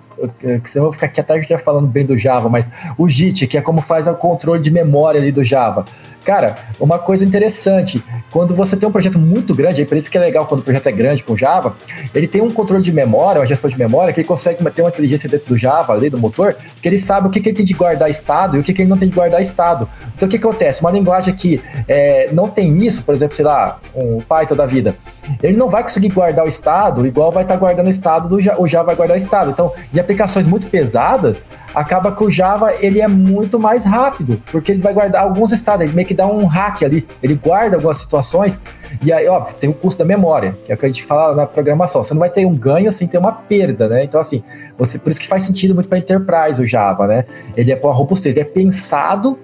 que você vai ficar aqui a gente falando bem do Java, mas o JIT, que é como faz o controle de memória ali do Java. Cara, uma coisa interessante, quando você tem um projeto muito grande, é por isso que é legal quando o projeto é grande com Java, ele tem um controle de memória, uma gestão de memória, que ele consegue ter uma inteligência dentro do Java, ali do motor, que ele sabe o que, que ele tem de guardar estado e o que, que ele não tem de guardar estado. Então o que, que acontece? Uma linguagem que é, não tem isso, por exemplo, sei lá, um Python da vida, ele não vai conseguir guardar o estado igual vai estar tá guardando o estado do Java, o Java vai guardar estado. Então, em aplicações muito pesadas, acaba que o Java ele é muito mais rápido, porque ele vai guardar alguns estados, ele meio que dá um hack ali, ele guarda algumas situações, e aí, óbvio, tem o custo da memória, que é o que a gente fala na programação. Você não vai ter um ganho sem ter uma perda, né? Então, assim, você, por isso que faz sentido muito para Enterprise o Java, né? Ele é para robustez, ele é pensado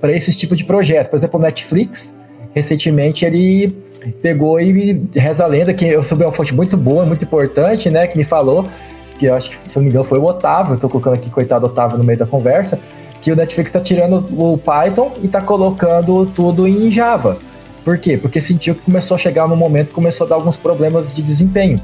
para esse tipo de projetos. Por exemplo, o Netflix, recentemente, ele pegou e reza a lenda, que eu soube uma fonte muito boa, muito importante, né? Que me falou, que eu acho que, se não me engano, foi o Otávio, tô colocando aqui, coitado Otávio, no meio da conversa, que o Netflix está tirando o Python e está colocando tudo em Java. Por quê? Porque sentiu que começou a chegar no momento começou a dar alguns problemas de desempenho.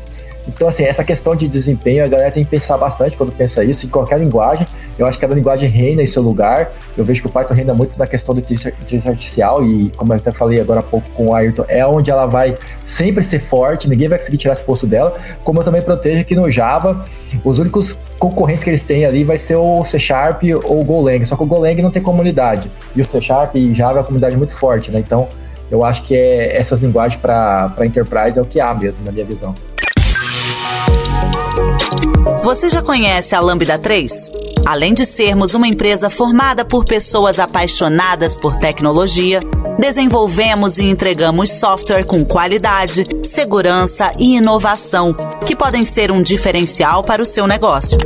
Então, assim, essa questão de desempenho, a galera tem que pensar bastante quando pensa isso, em qualquer linguagem. Eu acho que cada linguagem reina em seu lugar. Eu vejo que o Python reina muito na questão do inteligência artificial, e como eu até falei agora há pouco com o Ayrton, é onde ela vai sempre ser forte, ninguém vai conseguir tirar esse posto dela. Como eu também protejo aqui no Java, os únicos concorrentes que eles têm ali vai ser o C Sharp ou o Golang, só que o Golang não tem comunidade. E o C Sharp e Java é uma comunidade muito forte, né? Então, eu acho que é, essas linguagens para enterprise é o que há mesmo, na minha visão. Você já conhece a Lambda 3? Além de sermos uma empresa formada por pessoas apaixonadas por tecnologia, desenvolvemos e entregamos software com qualidade, segurança e inovação que podem ser um diferencial para o seu negócio.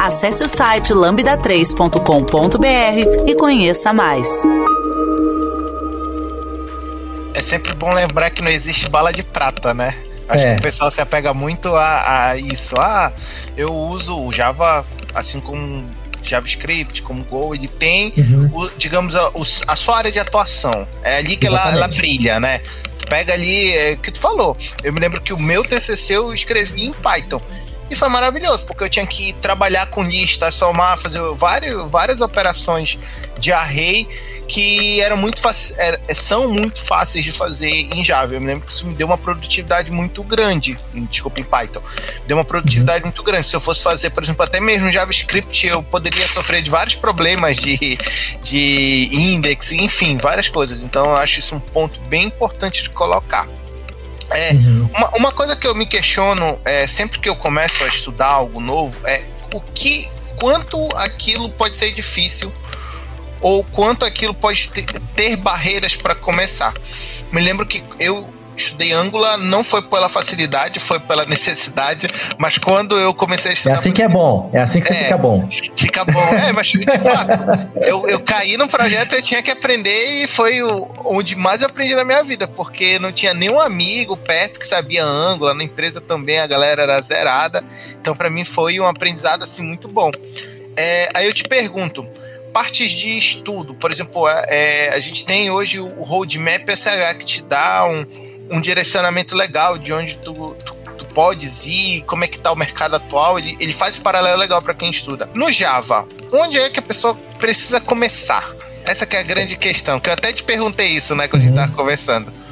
Acesse o site lambda3.com.br e conheça mais. É sempre bom lembrar que não existe bala de prata, né? Acho é. que o pessoal se apega muito a, a, isso. Ah, eu uso o Java, assim como JavaScript, como Go, ele tem, uhum. o, digamos, a, a, sua área de atuação. É ali que ela, ela, brilha, né? Tu pega ali, é o que tu falou. Eu me lembro que o meu TCC eu escrevi em Python. E foi maravilhoso, porque eu tinha que trabalhar com lista, somar, fazer várias, várias operações de array que eram muito são muito fáceis de fazer em Java. Eu me lembro que isso me deu uma produtividade muito grande. Desculpa, em Python. Deu uma produtividade muito grande. Se eu fosse fazer, por exemplo, até mesmo JavaScript, eu poderia sofrer de vários problemas de, de index, enfim, várias coisas. Então eu acho isso um ponto bem importante de colocar. É, uhum. uma, uma coisa que eu me questiono é, sempre que eu começo a estudar algo novo é o que quanto aquilo pode ser difícil ou quanto aquilo pode ter, ter barreiras para começar. Me lembro que eu estudei Angular não foi pela facilidade, foi pela necessidade, mas quando eu comecei a estudar. É assim que é bom, é assim que você é, fica bom. Fica bom, é, mas de fato, eu, eu caí no projeto, eu tinha que aprender e foi o, onde mais eu aprendi na minha vida, porque não tinha nenhum amigo perto que sabia Angular, na empresa também a galera era zerada, então para mim foi um aprendizado assim muito bom. É, aí eu te pergunto, partes de estudo. Por exemplo, é, é a gente tem hoje o Roadmap SH que te dá um, um direcionamento legal de onde tu, tu, tu podes ir, como é que está o mercado atual. Ele, ele faz esse paralelo legal para quem estuda. No Java, onde é que a pessoa precisa começar? Essa é a grande questão, que eu até te perguntei isso, né, quando a gente estava conversando.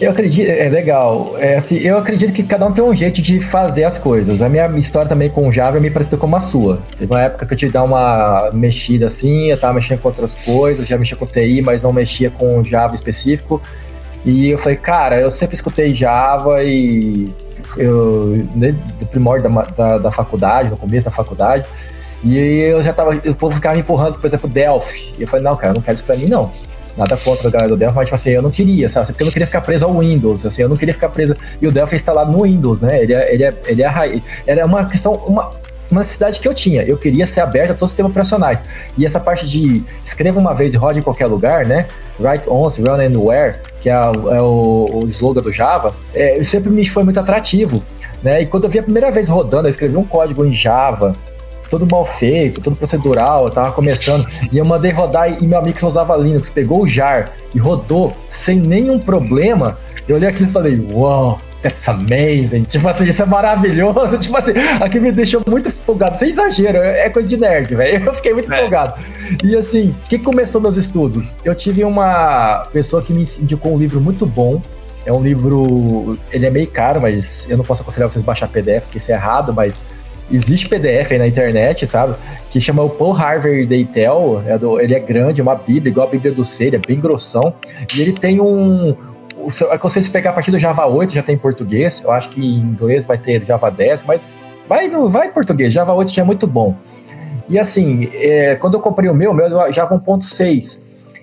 Eu acredito, é legal. É, assim, eu acredito que cada um tem um jeito de fazer as coisas. A minha história também com Java é me parecida com a sua. Teve uma época que eu tive que dar uma mexida assim, eu tava mexendo com outras coisas, já mexia com TI, mas não mexia com Java específico. E eu falei, cara, eu sempre escutei Java e eu, desde o primórdio da, da, da faculdade, no começo da faculdade, e eu já tava, o povo ficava me empurrando, por exemplo, Delphi. E eu falei, não, cara, eu não quero isso pra mim, não. Nada contra a galera do Delphi, mas tipo assim, eu não queria, sabe? Porque eu não queria ficar preso ao Windows, assim, eu não queria ficar preso. E o Delphi é instalado no Windows, né? Ele é, ele é, ele é Era uma questão, uma, uma necessidade que eu tinha. Eu queria ser aberto a todos os sistemas operacionais. E essa parte de escreva uma vez e rode em qualquer lugar, né? Write once, run anywhere, que é, é o, o, slogan do Java, é, sempre me foi muito atrativo. Né? E quando eu vi a primeira vez rodando, eu escrevi um código em Java, todo mal feito, todo procedural, eu tava começando, e eu mandei rodar e meu amigo que usava Linux pegou o jar e rodou sem nenhum problema. Eu olhei aquilo e falei, uau, wow, that's amazing. Tipo assim, isso é maravilhoso. Tipo assim, aqui me deixou muito empolgado, sem exagero, é coisa de nerd, velho. Eu fiquei muito é. empolgado. E assim, o que começou meus estudos? Eu tive uma pessoa que me indicou um livro muito bom. É um livro, ele é meio caro, mas eu não posso aconselhar vocês baixar PDF, porque isso é errado, mas existe PDF aí na internet, sabe? Que chama o Paul Harvey Deitel. É do, ele é grande, é uma Bíblia, igual a Bíblia do Ser, é bem grossão. E ele tem um. Aconselho se pegar a partir do Java 8, já tem em português. Eu acho que em inglês vai ter Java 10, mas vai, no, vai português. Java 8 já é muito bom. E assim, é, quando eu comprei o meu, meu Java 1.6,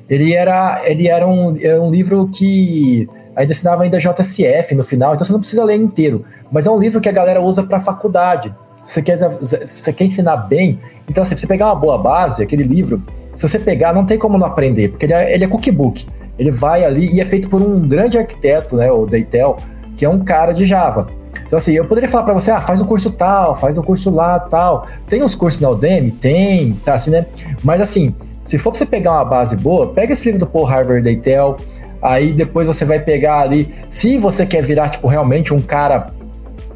ele era, ele era um, era um livro que ainda ensinava ainda JSF no final, então você não precisa ler inteiro. Mas é um livro que a galera usa para faculdade você quer, você quer ensinar bem, então assim, você pegar uma boa base, aquele livro, se você pegar, não tem como não aprender, porque ele é, ele é cookbook. Ele vai ali e é feito por um grande arquiteto, né, o Deitel, que é um cara de Java. Então, assim, eu poderia falar para você, ah, faz um curso tal, faz um curso lá, tal. Tem uns cursos na Udemy? Tem, tá assim, né? Mas, assim, se for pra você pegar uma base boa, pega esse livro do Paul Harvard Deitel, aí depois você vai pegar ali, se você quer virar, tipo, realmente um cara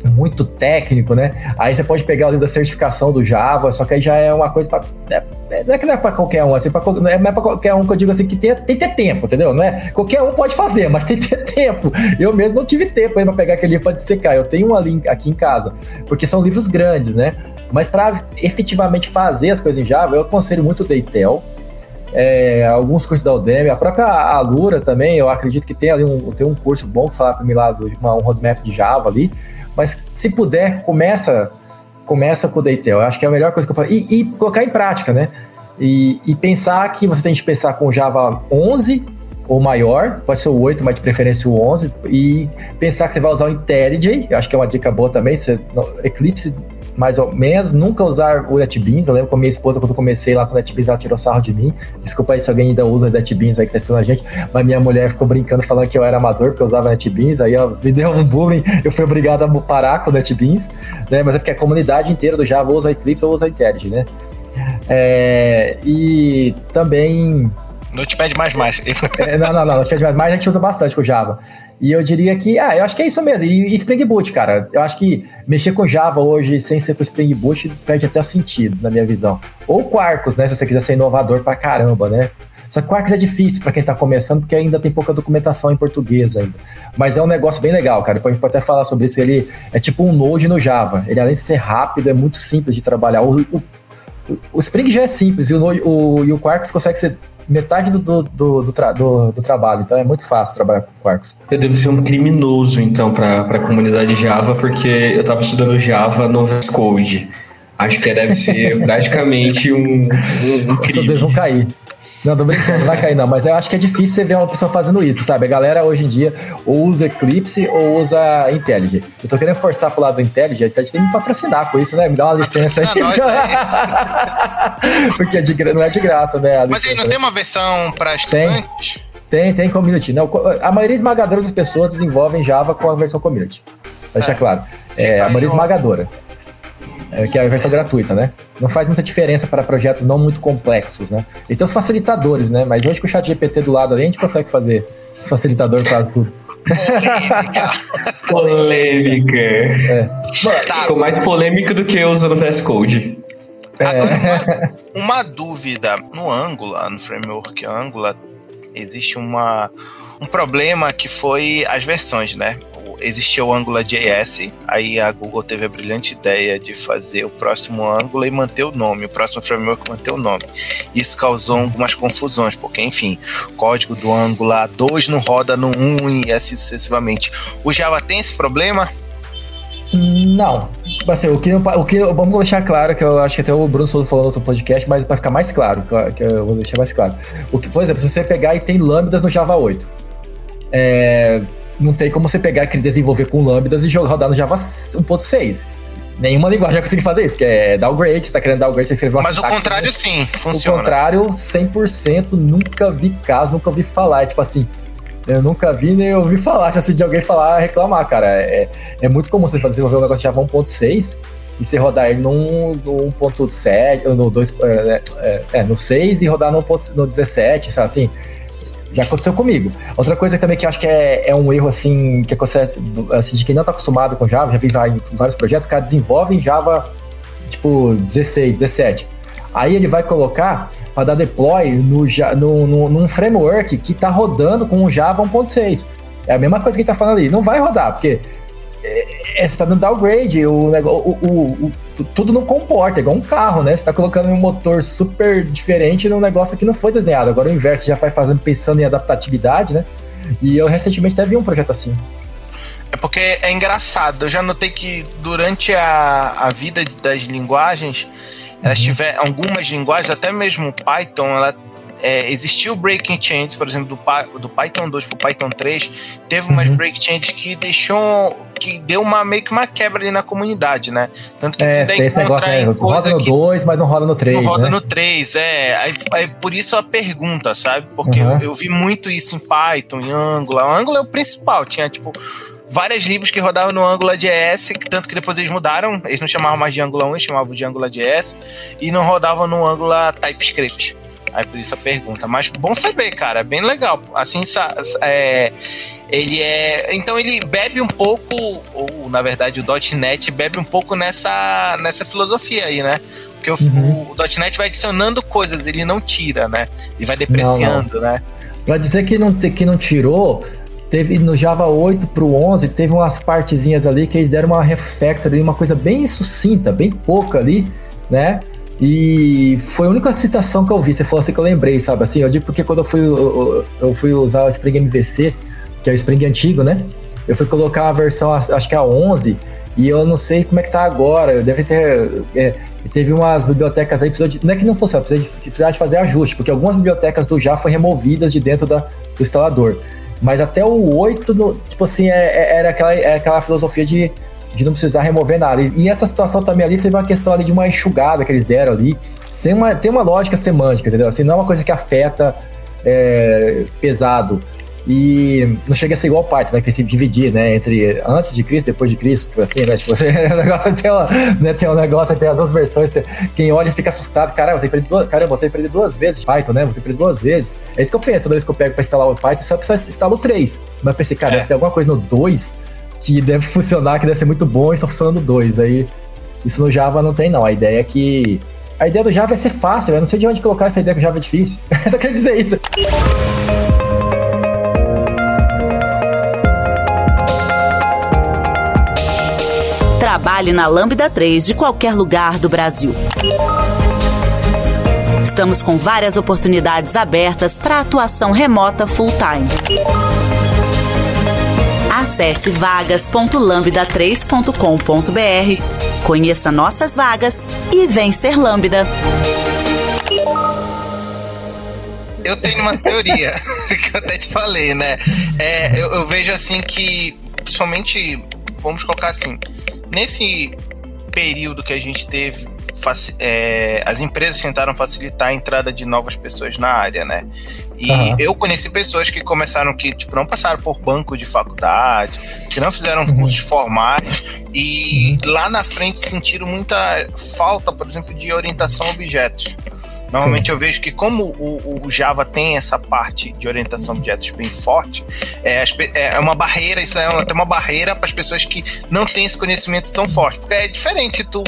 muito técnico, né? Aí você pode pegar o livro da certificação do Java, só que aí já é uma coisa para é, é, não é que não é para qualquer um, assim, pra, não é, para qualquer um que eu digo assim que tem, tem que ter tempo, entendeu? Não é qualquer um pode fazer, mas tem que ter tempo. Eu mesmo não tive tempo para pegar aquele livro para dissecar. Eu tenho um ali aqui em casa, porque são livros grandes, né? Mas para efetivamente fazer as coisas em Java, eu aconselho muito o Deitel. É, alguns cursos da Udemy, a própria Alura também, eu acredito que tem ali um, tem um curso bom que fala para mim lá do uma, um roadmap de Java ali. Mas se puder, começa começa com o Daytel. Eu acho que é a melhor coisa que eu falo. E, e colocar em prática, né? E, e, pensar que você tem que pensar com Java 11 ou maior, pode ser o 8, mas de preferência o 11, e pensar que você vai usar o IntelliJ, eu acho que é uma dica boa também, você, Eclipse mais ou menos, nunca usar o NetBeans. Eu lembro com a minha esposa, quando eu comecei lá com o NetBeans, ela tirou sarro de mim. Desculpa aí se alguém ainda usa NetBeans aí que tá assistindo a gente, mas minha mulher ficou brincando, falando que eu era amador, porque eu usava NetBeans. Aí ó, me deu um bullying, eu fui obrigado a parar com o NetBeans, né? Mas é porque a comunidade inteira do Java usa Eclipse ou usa IntelliJ, né? É, e também Notepad++. Isso. É, não, não, não. Notepad++ a gente usa bastante com Java. E eu diria que, ah, eu acho que é isso mesmo. E, Spring Boot, cara. Eu acho que mexer com Java hoje sem ser com Spring Boot perde até sentido, na minha visão. Ou Quarkus, né? Se você quiser ser inovador pra caramba, né? Só que Quarkus é difícil para quem tá começando, porque ainda tem pouca documentação em português ainda. Mas é um negócio bem legal, cara. Depois a gente pode até falar sobre isso. Ele é tipo um Node no Java. Ele, além de ser rápido, é muito simples de trabalhar. O, o, o Spring já é simples e o, o, e o Quarkus consegue ser metade do, do, do, do, tra do, do, trabalho. Então é muito fácil trabalhar com Quarkus. Eu devo ser um criminoso, então, para a comunidade Java, porque eu estava estudando Java no VS Code. Acho que deve ser praticamente um, um, um crime. Seus dedos vão cair. Não, tô brincando, não vai cair não, mas eu acho que é difícil você ver uma pessoa fazendo isso, sabe? A galera hoje em dia ou usa Eclipse ou usa IntelliJ. Eu tô querendo forçar pro lado do IntelliJ, a gente tem que me patrocinar com isso, né? Me dá uma licença aí. Nós, Porque é de, não é de graça, né? Mas aí, não né? tem uma versão para estudantes? Tem, tem community. Não, a maioria esmagadora das pessoas desenvolvem Java com a versão community. Pra deixar é. claro. É, a maioria esmagadora que é a versão gratuita, né? Não faz muita diferença para projetos não muito complexos, né? E tem os facilitadores, né? Mas hoje com o chat GPT do lado ali, a gente consegue fazer. Esse facilitador faz tudo. Polêmica. É. Tá. Ficou mais polêmico do que eu usando VS Code. É. Uma, uma, dúvida. No Angular, no framework Angular, existe uma, um problema que foi as versões, né? existia o AngularJS, aí a Google teve a brilhante ideia de fazer o próximo Angular e manter o nome, o próximo framework manter o nome. Isso causou algumas confusões, porque, enfim, o código do Angular 2 não roda no 1 e assim sucessivamente. O Java tem esse problema? Não. Assim, o que, o que vamos deixar claro, que eu acho que até o Bruno Souza falou no outro podcast, mas para ficar mais claro, que eu vou deixar mais claro. O que, por exemplo, se você pegar e tem lambdas no Java 8, é, não tem como você pegar e desenvolver com lambdas e rodar no Java 1.6. Nenhuma linguagem vai conseguir fazer isso, porque é downgrade, você tá querendo downgrade, você escreveu uma Mas o contrário sim, funciona. O contrário, 100%, nunca vi caso, nunca ouvi falar. É, tipo assim, eu nunca vi nem ouvi falar, tipo assim, de alguém falar, reclamar, cara. É, é muito comum você desenvolver um negócio de Java 1.6 e você rodar ele no, no 1.7, no 2, é, é, é, no 6 e rodar no, 1. no 17, sabe assim? Já aconteceu comigo. Outra coisa também que eu acho que é, é um erro, assim, que acontece, assim, de quem não está acostumado com Java, já vi vários projetos, o cara desenvolve em Java, tipo, 16, 17. Aí ele vai colocar para dar deploy no, no, no, num framework que está rodando com o Java 1.6. É a mesma coisa que ele está falando ali. Não vai rodar, porque é, é, você está dando downgrade, o, o, o, o, tudo não comporta, é igual um carro, né? Você está colocando um motor super diferente num negócio que não foi desenhado. Agora o inverso já vai fazendo pensando em adaptatividade, né? E eu recentemente até vi um projeto assim. É porque é engraçado, eu já notei que durante a, a vida das linguagens, elas uhum. tiveram algumas linguagens, até mesmo Python, ela é, existiu breaking changes, por exemplo, do, do Python 2 para o Python 3, teve umas uhum. break changes que deixou que deu uma meio que uma quebra ali na comunidade, né? Tanto que é, tu esse negócio, né? roda no 2, mas não roda no 3, Não roda né? no 3, é. Aí, aí, por isso a pergunta, sabe? Porque uhum. eu, eu, vi muito isso em Python, em Angular. O Angular é o principal, tinha tipo várias libs que rodavam no AngularJS, tanto que depois eles mudaram, eles não chamavam mais de Angular 1, eles chamavam de AngularJS, e não rodavam no Angular TypeScript. Aí por isso a pergunta. Mas bom saber, cara. Bem legal. Assim, é, ele é. Então ele bebe um pouco, ou na verdade o .NET bebe um pouco nessa, nessa filosofia aí, né? Porque uhum. o, o .NET vai adicionando coisas, ele não tira, né? Ele vai depreciando, não, não. né? Pra dizer que não, que não tirou, teve no Java 8 pro 11, teve umas partezinhas ali que eles deram uma refactory, uma coisa bem sucinta, bem pouca ali, né? E foi a única citação que eu vi, você falou assim que eu lembrei, sabe? Assim, eu digo porque quando eu fui, eu, eu fui usar o Spring MVC, que é o Spring antigo, né? Eu fui colocar a versão, acho que é a 11, e eu não sei como é que tá agora. Deve ter. É, teve umas bibliotecas aí, de, não é que não funciona, precisa de, precisa de fazer ajuste, porque algumas bibliotecas do Java foram removidas de dentro da, do instalador. Mas até o 8, no, tipo assim, é, é, era aquela, é aquela filosofia de de não precisar remover nada. E, e essa situação também ali foi uma questão ali de uma enxugada que eles deram ali. Tem uma, tem uma lógica semântica, entendeu? Assim, não é uma coisa que afeta é, pesado. E não chega a ser igual o Python, né? Que tem que se dividir, né? Entre antes de Cristo e depois de Cristo, tipo assim, né? Tipo, você, o negócio tem, uma, né, tem um negócio, tem as duas versões. Tem, quem olha fica assustado. Caramba, ter que duas, caramba, vou ter que perder duas vezes Python, né? Vou ter que perder duas vezes. É isso que eu penso, toda vez que eu pego pra instalar o Python, só precisa instalar o 3. Mas eu pensei, cara, é. tem alguma coisa no 2 que deve funcionar, que deve ser muito bom e só funciona no 2. Aí isso no Java não tem, não. A ideia é que. A ideia do Java é ser fácil, eu não sei de onde colocar essa ideia que o Java é difícil. Só queria dizer isso. Trabalhe na Lambda 3 de qualquer lugar do Brasil. Estamos com várias oportunidades abertas para atuação remota full-time. Acesse vagas.lambda3.com.br, conheça nossas vagas e vem ser Lambda. Eu tenho uma teoria que eu até te falei, né? É, eu, eu vejo assim que, principalmente, vamos colocar assim, nesse período que a gente teve é, as empresas tentaram facilitar a entrada de novas pessoas na área, né? E uhum. eu conheci pessoas que começaram que tipo, não passaram por banco de faculdade, que não fizeram uhum. cursos formais e uhum. lá na frente sentiram muita falta, por exemplo, de orientação a objetos. Normalmente Sim. eu vejo que como o, o, Java tem essa parte de orientação a objetos bem forte, é, é uma barreira, isso é uma, uma barreira para as pessoas que não têm esse conhecimento tão forte. Porque é diferente tu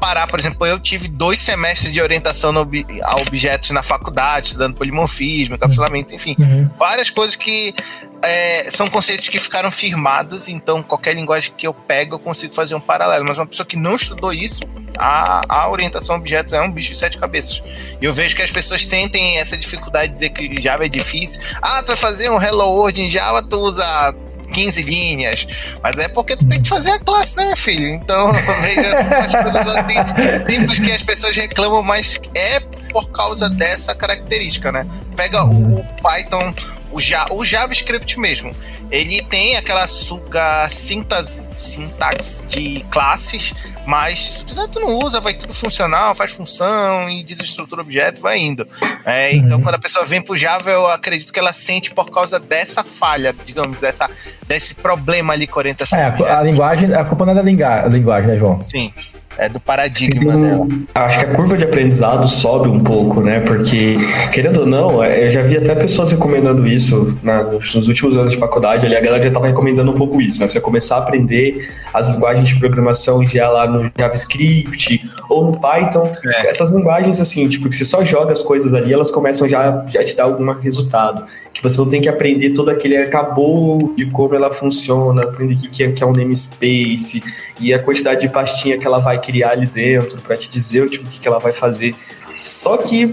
parar, por exemplo, eu tive dois semestres de orientação ob a objetos na faculdade, estudando polimorfismo, encapsulamento, enfim, uhum. várias coisas que é, são conceitos que ficaram firmados, então qualquer linguagem que eu pego eu consigo fazer um paralelo. Mas uma pessoa que não estudou isso, a, a orientação a objetos é um bicho de sete cabeças. E eu vejo que as pessoas sentem essa dificuldade de dizer que Java é difícil. Ah, tu vai fazer um Hello World em Java, tu usa 15 linhas. Mas é porque tu tem que fazer a classe, né, meu filho? Então, veja umas coisas assim simples que as pessoas reclamam, mas é por causa dessa característica, né? Pega o, o Python o, ja, o JavaScript mesmo, ele tem aquela suga sintaxe, sintaxe de classes, mas se tu não usa, vai tudo funcional, faz função e desestrutura objeto, vai indo. É, então, uhum. quando a pessoa vem pro Java, eu acredito que ela sente por causa dessa falha, digamos, dessa, desse problema ali com orientação. É, a, a linguagem, a culpa não é da linguagem, né, João? Sim é, do paradigma dela. Acho que a curva de aprendizado sobe um pouco, né? Porque, querendo ou não, é, eu já vi até pessoas recomendando isso na, nos últimos anos de faculdade, ali a galera já estava recomendando um pouco isso, né? Você começar a aprender as linguagens de programação já lá no JavaScript ou no Python. É. Essas linguagens, assim, tipo, que você só joga as coisas ali, elas começam já, já a te dar algum resultado. Que você não tem que aprender todo aquele acabou de como ela funciona, aprender o que é, que é um namespace e a quantidade de pastinha que ela vai criar ali dentro para te dizer o tipo que, que ela vai fazer. Só que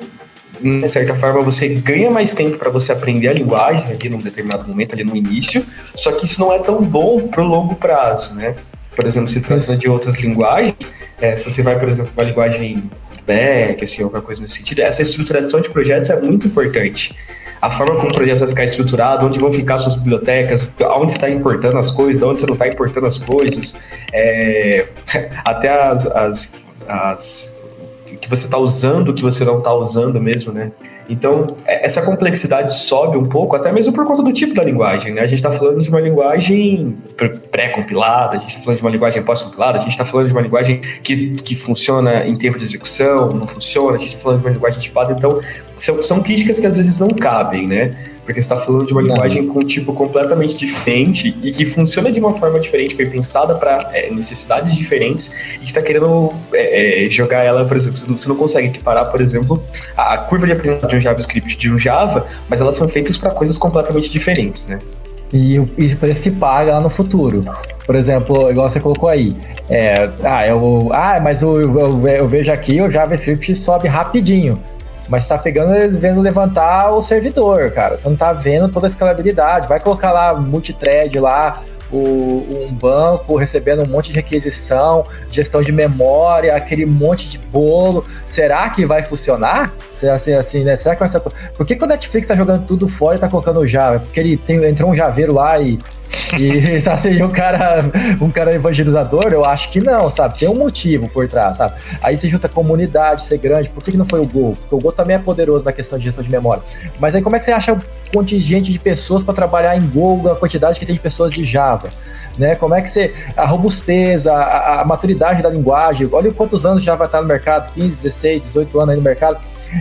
de certa forma você ganha mais tempo para você aprender a linguagem ali num determinado momento ali no início, só que isso não é tão bom pro longo prazo, né? Por exemplo, se trata de outras linguagens, é, se você vai, por exemplo, uma linguagem back, assim, alguma coisa nesse sentido, essa estruturação de projetos é muito importante a forma como o projeto vai ficar estruturado, onde vão ficar suas bibliotecas, aonde está importando as coisas, de onde você não está importando as coisas, é, até as, as, as que você está usando, que você não está usando mesmo, né? Então, é, essa complexidade sobe um pouco, até mesmo por conta do tipo da linguagem, né? A gente está falando de uma linguagem pré-compilada, a gente está falando de uma linguagem pós-compilada, a gente está falando de uma linguagem que, que funciona em tempo de execução, não funciona, a gente está falando de uma linguagem tipada, então são, são críticas que às vezes não cabem, né? Porque você está falando de uma não. linguagem com um tipo completamente diferente e que funciona de uma forma diferente, foi pensada para é, necessidades diferentes e está querendo é, é, jogar ela, por exemplo, você não consegue equiparar, por exemplo, a curva de aprendizado de um JavaScript de um Java, mas elas são feitas para coisas completamente diferentes, né? E o preço se paga lá no futuro. Por exemplo, igual você colocou aí. É, ah, eu, ah, mas eu, eu, eu vejo aqui o JavaScript sobe rapidinho mas tá pegando vendo levantar o servidor, cara. Você não tá vendo toda a escalabilidade. Vai colocar lá multithread lá, o, um banco recebendo um monte de requisição, gestão de memória, aquele monte de bolo. Será que vai funcionar? Será assim, assim, né? Será que ser... Por que, que o Netflix tá jogando tudo fora e tá colocando o Java? Porque ele tem, entrou um javeiro lá e e assim, um cara, um cara evangelizador, eu acho que não, sabe? Tem um motivo por trás, sabe? Aí você junta comunidade, ser grande. Por que, que não foi o Gol? Porque o Gol também é poderoso na questão de gestão de memória. Mas aí como é que você acha um contingente de pessoas para trabalhar em Go, a quantidade que tem de pessoas de Java? Né? Como é que você. A robustez, a, a, maturidade da linguagem. Olha quantos anos já vai estar no mercado 15, 16, 18 anos aí no mercado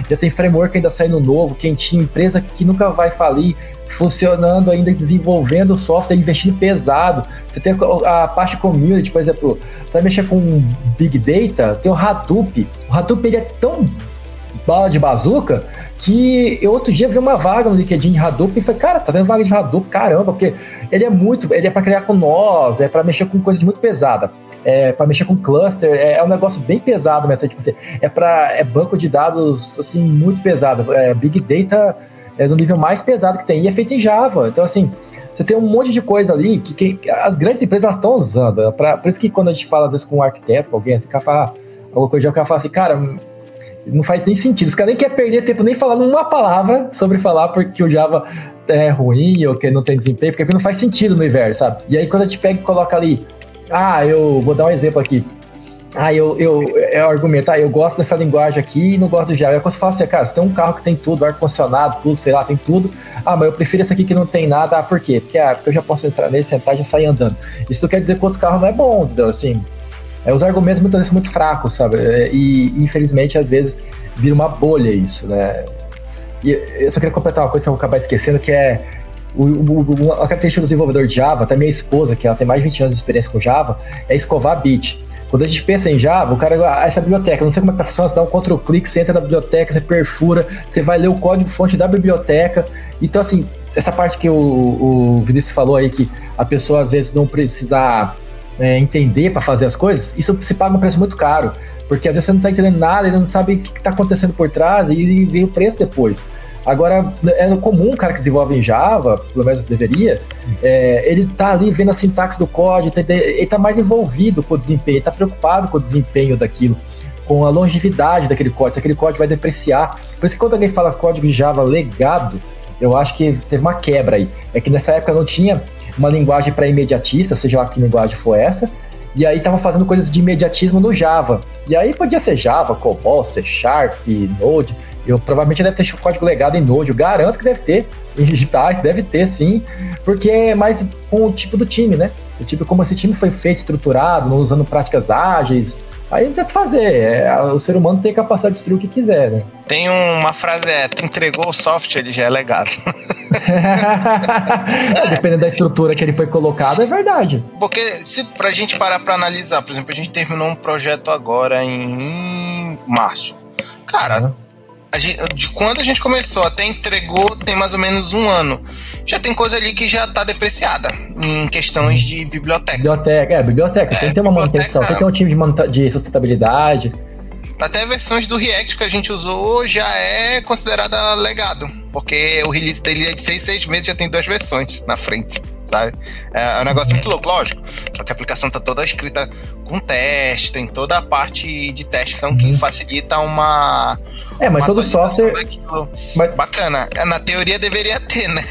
já tem framework ainda saindo novo, quentinho, empresa que nunca vai falir, funcionando ainda, desenvolvendo software, investindo pesado. Você tem a parte community, por exemplo, você vai mexer com Big Data, tem o Hadoop. O Hadoop ele é tão bala de bazuca que eu outro dia vi uma vaga no LinkedIn de Hadoop e falei, cara, tá vendo vaga de Hadoop? Caramba, porque ele é muito, ele é para criar com nós, é para mexer com coisas muito pesada é, para mexer com cluster, é, é, um negócio bem pesado, mas tipo assim, é para é banco de dados assim muito pesado, é, big data é no nível mais pesado que tem e é feito em Java. Então assim, você tem um monte de coisa ali que, que as grandes empresas estão usando. Pra, por isso que quando a gente fala às vezes com um arquiteto, com alguém assim, cara fala, alguma coisa, o cara fala assim, cara, não faz nem sentido. Os caras nem quer perder tempo nem falando uma palavra sobre falar porque o Java é ruim ou que não tem desempenho, porque não faz sentido no universo, sabe? E aí quando a gente pega e coloca ali ah, eu vou dar um exemplo aqui. Ah, eu, eu, é o argumento, ah, eu gosto dessa linguagem aqui e não gosto do Java. Aí você fala assim, cara, você tem um carro que tem tudo, ar-condicionado, tudo, sei lá, tem tudo. Ah, mas eu prefiro esse aqui que não tem nada. Ah, por quê? Porque, ah, porque eu já posso entrar nele, sentar e já sair andando. Isso não quer dizer que outro carro não é bom, entendeu? Assim, é, os argumentos muitas vezes são muito fracos, sabe? É, e, infelizmente, às vezes, vira uma bolha isso, né? E eu só queria completar uma coisa que eu vou acabar esquecendo, que é o, o, a característica do desenvolvedor de Java, até minha esposa, que ela tem mais de 20 anos de experiência com Java, é escovar bit. Quando a gente pensa em Java, o cara, ah, essa biblioteca, não sei como é que tá funcionando, você dá um Ctrl clique, você entra na biblioteca, você perfura, você vai ler o código fonte da biblioteca. Então, assim, essa parte que o, o Vinícius falou aí, que a pessoa às vezes não precisa é, entender para fazer as coisas, isso se paga um preço muito caro. Porque às vezes você não está entendendo nada, ele não sabe o que está acontecendo por trás e vem o preço depois. Agora, é comum o cara que desenvolve em Java, pelo menos deveria, é, ele tá ali vendo a sintaxe do código, tá, ele tá mais envolvido com o desempenho, ele tá preocupado com o desempenho daquilo, com a longevidade daquele código, se aquele código vai depreciar. Por isso que quando alguém fala código em Java legado, eu acho que teve uma quebra aí. É que nessa época não tinha uma linguagem para imediatista, seja lá que linguagem for essa, e aí tava fazendo coisas de imediatismo no Java. E aí podia ser Java, COBOL, C Sharp, Node. Eu provavelmente deve ter código legado em Node. Eu garanto que deve ter. Em digitais, deve ter sim. Porque é mais com o tipo do time, né? O tipo como esse time foi feito, estruturado, não usando práticas ágeis, Aí não tem o que fazer. É, o ser humano tem capacidade de destruir o que quiser, né? Tem uma frase, é, tu entregou o software, ele já é legado. é, dependendo da estrutura que ele foi colocado, é verdade. Porque se pra gente parar pra analisar, por exemplo, a gente terminou um projeto agora em março. Cara, uhum gente, de quando a gente começou até entregou, tem mais ou menos um ano. Já tem coisa ali que já está depreciada em questões de biblioteca. Biblioteca, é, biblioteca. É, tem que ter uma manutenção, tem que ter um time de, de sustentabilidade. Até versões do React que a gente usou já é considerada legado, porque o release dele é de 6, 6 meses já tem duas versões na frente sabe? É, é um negócio muito louco, lógico. Só que a aplicação tá toda escrita com teste, tem toda a parte de teste, então que uhum. facilita uma. É, mas uma todo software. Mas... Bacana. É, na teoria deveria ter, né?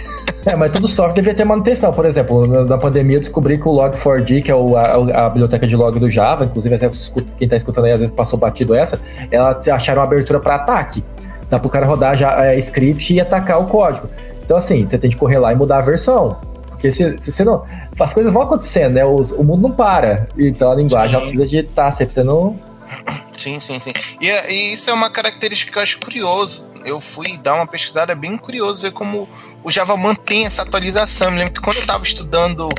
É, mas todo software deveria ter manutenção. Por exemplo, na pandemia eu descobri que o Log4j, que é o, a, a, biblioteca de log do Java, inclusive até quem está escutando aí às vezes passou batido essa, ela acharam uma abertura para ataque. Dá para o cara rodar já é, script e atacar o código. Então, assim, você tem que correr lá e mudar a versão. Porque se, se, você não. As coisas vão acontecendo, né? Os, o mundo não para. Então a linguagem precisa de estar sempre sendo. Sim, sim, sim. E, e, isso é uma característica que eu acho curioso. Eu fui dar uma pesquisada, é bem curioso ver como o Java mantém essa atualização. Eu lembro que quando eu estava estudando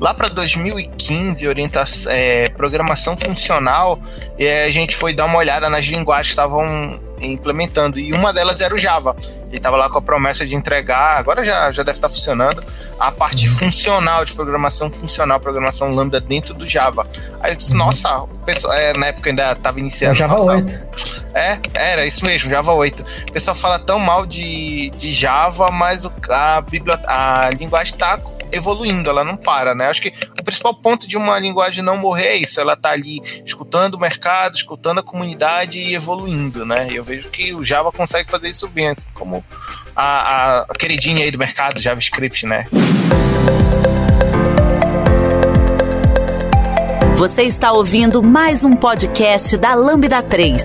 lá para 2015, orientação, é, programação funcional, é, a gente foi dar uma olhada nas linguagens que estavam implementando. E uma delas era o Java. Ele estava lá com a promessa de entregar, agora já, já deve estar funcionando, a parte uhum. funcional de programação funcional, programação lambda dentro do Java. Aí eu disse, uhum. nossa, pessoal, é, na época ainda estava iniciando. É Java nossa, 8. É, era isso mesmo, Java 8. O pessoal fala tão mal de, de Java, mas a, a linguagem está evoluindo, ela não para, né? Acho que o principal ponto de uma linguagem não morrer é isso, ela tá ali escutando o mercado, escutando a comunidade e evoluindo, né? Eu vejo que o Java consegue fazer isso bem, assim, como a, a queridinha aí do mercado, JavaScript, né? Você está ouvindo mais um podcast da Lambda 3.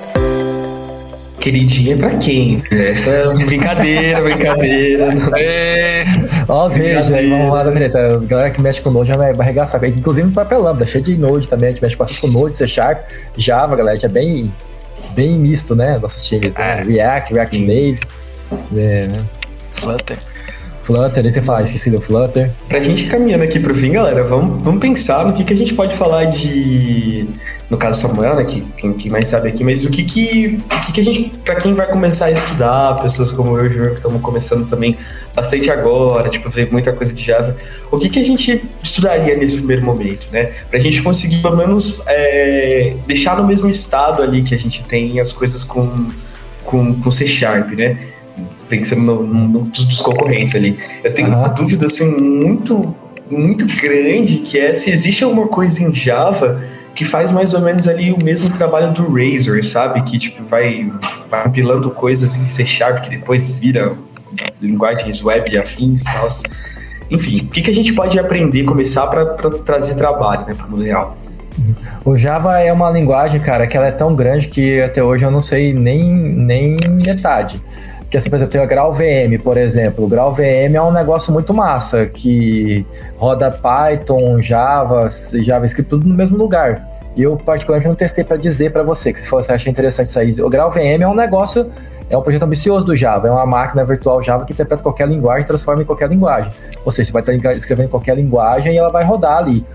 Queridinha pra quem? Essa é brincadeira, brincadeira. É. Ó, veja, vamos lá da treta. A galera que mexe com Node já vai arregaçar. Inclusive no papel Lambda, cheio de Node também. A gente mexe bastante com Node, C Sharp, Java, galera. Já é bem, bem misto, né? Nossos times. Né? É. React, React Native. É, né? Flutter. Flutter, aí você fala, esqueci do Flutter. Pra gente caminhando aqui pro fim, galera, vamos, vamos pensar no que, que a gente pode falar de. No caso Samuel, né? Que, quem, quem mais sabe aqui, mas o que que, o que, que a gente. Pra quem vai começar a estudar, pessoas como eu e o Júnior, que estamos começando também bastante agora, tipo, ver muita coisa de Java, o que que a gente estudaria nesse primeiro momento, né? Pra gente conseguir, pelo menos, é, deixar no mesmo estado ali que a gente tem as coisas com, com, com C Sharp, né? Pensando no, no, dos concorrentes ali. Eu tenho uhum. uma dúvida assim muito muito grande que é se existe alguma coisa em Java que faz mais ou menos ali o mesmo trabalho do Razor, sabe? Que tipo vai, vai coisas em C Sharp que depois vira linguagens web e afins e tal. Enfim, o que, que a gente pode aprender, começar para trazer trabalho né, para o mundo real? O Java é uma linguagem, cara, que ela é tão grande que até hoje eu não sei nem, nem metade. Que assim, por exemplo, tem o Grau VM, por exemplo. O Grau VM é um negócio muito massa, que roda Python, Java, JavaScript, tudo no mesmo lugar. E eu, particularmente, não testei para dizer para você, que se você achar interessante aí. O Grau VM é um negócio, é um projeto ambicioso do Java, é uma máquina virtual Java que interpreta qualquer linguagem transforma em qualquer linguagem. Ou seja, você vai estar escrevendo qualquer linguagem e ela vai rodar ali.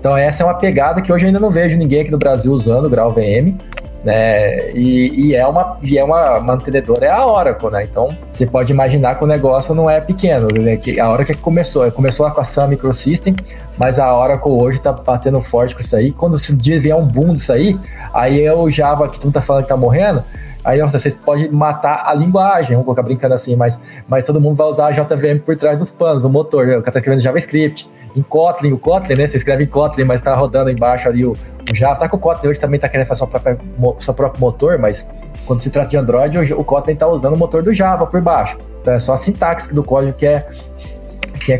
Então essa é uma pegada que hoje eu ainda não vejo ninguém aqui no Brasil usando o Grau VM né? E, e, é uma e é uma mantenedora é a Oracle, né? Então você pode imaginar que o negócio não é pequeno, né? que a que começou, começou com a Sun Microsystem, mas a Oracle hoje está batendo forte com isso aí. Quando se vier um boom disso aí, aí é o Java que tu tá falando que tá morrendo, Aí nossa, vocês podem matar a linguagem, vamos colocar brincando assim, mas, mas todo mundo vai usar a JVM por trás dos panos, o motor, né? o cara tá escrevendo JavaScript. Em Kotlin, o Kotlin, né? Você escreve em Kotlin, mas tá rodando embaixo ali o, o Java. Tá com o Kotlin hoje também tá querendo fazer seu próprio, seu próprio motor, mas quando se trata de Android, o Kotlin tá usando o motor do Java por baixo. Então é só a sintaxe do código que é que é,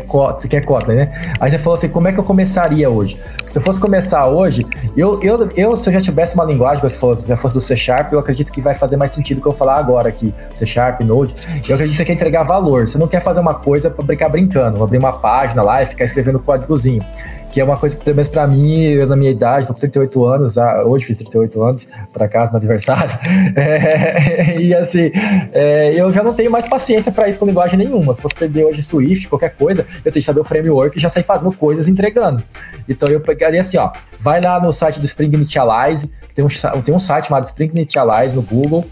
que é Kotlin, né? Aí você falou assim, como é que eu começaria hoje? Se eu fosse começar hoje, eu, eu, eu se eu já tivesse uma linguagem, se fosse, já fosse do C Sharp, eu acredito que vai fazer mais sentido que eu falar agora aqui, C Sharp, Node. Eu acredito que você quer entregar valor, você não quer fazer uma coisa para brincar brincando, abrir uma página lá e ficar escrevendo códigozinho que é uma coisa que, pelo menos pra mim, na minha idade, tô com 38 anos, ah, hoje fiz 38 anos, para casa, no aniversário, é, e assim, é, eu já não tenho mais paciência para isso com linguagem nenhuma. Se você perder hoje Swift, qualquer coisa, eu tenho que saber o framework e já sair fazendo coisas entregando. Então eu pegaria assim, ó, vai lá no site do Spring Initialize, tem um, tem um site chamado Spring Initialize no Google,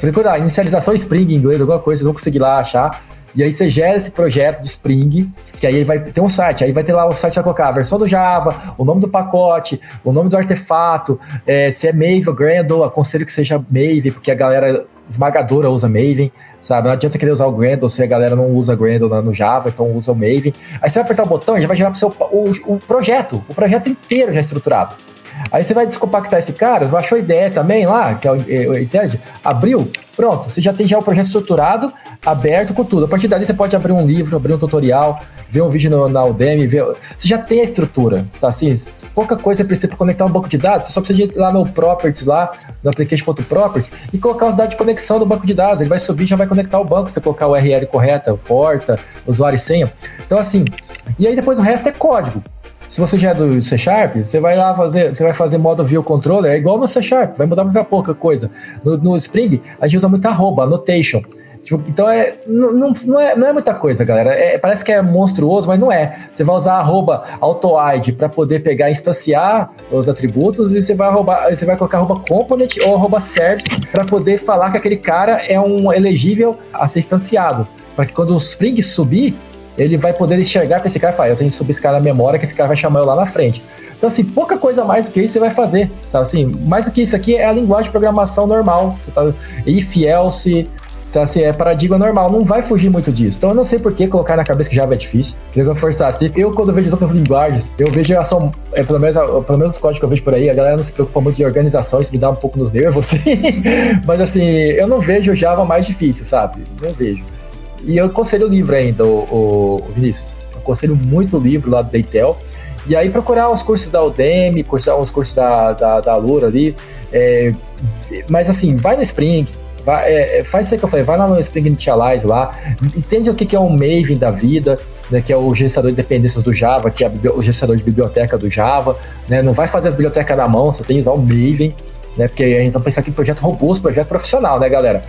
procura inicialização Spring em inglês, alguma coisa, vocês vão conseguir lá achar. E aí você gera esse projeto de Spring, que aí ele vai ter um site, aí vai ter lá o site vai colocar a versão do Java, o nome do pacote, o nome do artefato, é, se é Maven ou Gradle, aconselho que seja Maven, porque a galera esmagadora usa Maven, sabe? Não adianta você querer usar o Gradle se a galera não usa Gradle no Java, então usa o Maven. Aí você vai apertar o botão e já vai gerar pro seu, o, o projeto, o projeto inteiro já estruturado. Aí você vai descompactar esse cara, achou a ideia também lá, que é o, é, Intelligent, abriu, pronto, você já tem já o projeto estruturado, aberto com tudo. A partir dali você pode abrir um livro, abrir um tutorial, ver um vídeo no, na Udemy, ver, você já tem a estrutura, assim, pouca coisa você precisa conectar um banco de dados, você só precisa ir lá no Properties, lá, no application.properties, e colocar os dados de conexão do banco de dados, ele vai subir já vai conectar o banco, você colocar o URL correta, porta, usuário e senha. Então assim, e aí depois o resto é código. Se você já é do C Sharp, você vai lá fazer, você vai fazer modo view controller, é igual no C Sharp, vai mudar muito pouca coisa. No, no Spring, a gente usa muito arroba, annotation. Tipo, então é não, não, é, não é muita coisa, galera. É, parece que é monstruoso, mas não é. Você vai usar arroba autoid para poder pegar instanciar os atributos e você vai roubar, você vai colocar arroba component ou arroba service para poder falar que aquele cara é um elegível a ser instanciado. Para que quando o Spring subir, ele vai poder enxergar para esse cara e falar, eu tenho que subir esse cara na memória, que esse cara vai chamar eu lá na frente. Então, assim, pouca coisa mais do que isso você vai fazer, sabe assim? Mais do que isso aqui é a linguagem de programação normal. Você tá if, else, sabe assim, é paradigma normal, não vai fugir muito disso. Então, eu não sei por que colocar na cabeça que Java é difícil. Eu forçar assim. Eu, quando vejo as outras linguagens, eu vejo a ação, é, pelo, menos, pelo menos os códigos que eu vejo por aí, a galera não se preocupa muito de organização, isso me dá um pouco nos nervos, assim. Mas, assim, eu não vejo Java mais difícil, sabe? Não vejo. E eu aconselho o livro ainda, o, o Vinícius. Eu aconselho muito o livro lá do Deitel. E aí procurar os cursos da Udemy, cursar os cursos da, da, da Lura ali. É, mas assim, vai no Spring, vai, é, é faz isso que eu falei, vai lá no Spring Initialize lá, entende o que, que é um Maven da vida, né, que é o gerenciador de dependências do Java, que é o gerenciador de biblioteca do Java, né, não vai fazer as bibliotecas na mão, você tem que usar o Maven, né, porque a gente vai pensar aqui em projeto robusto, projeto profissional, né, galera?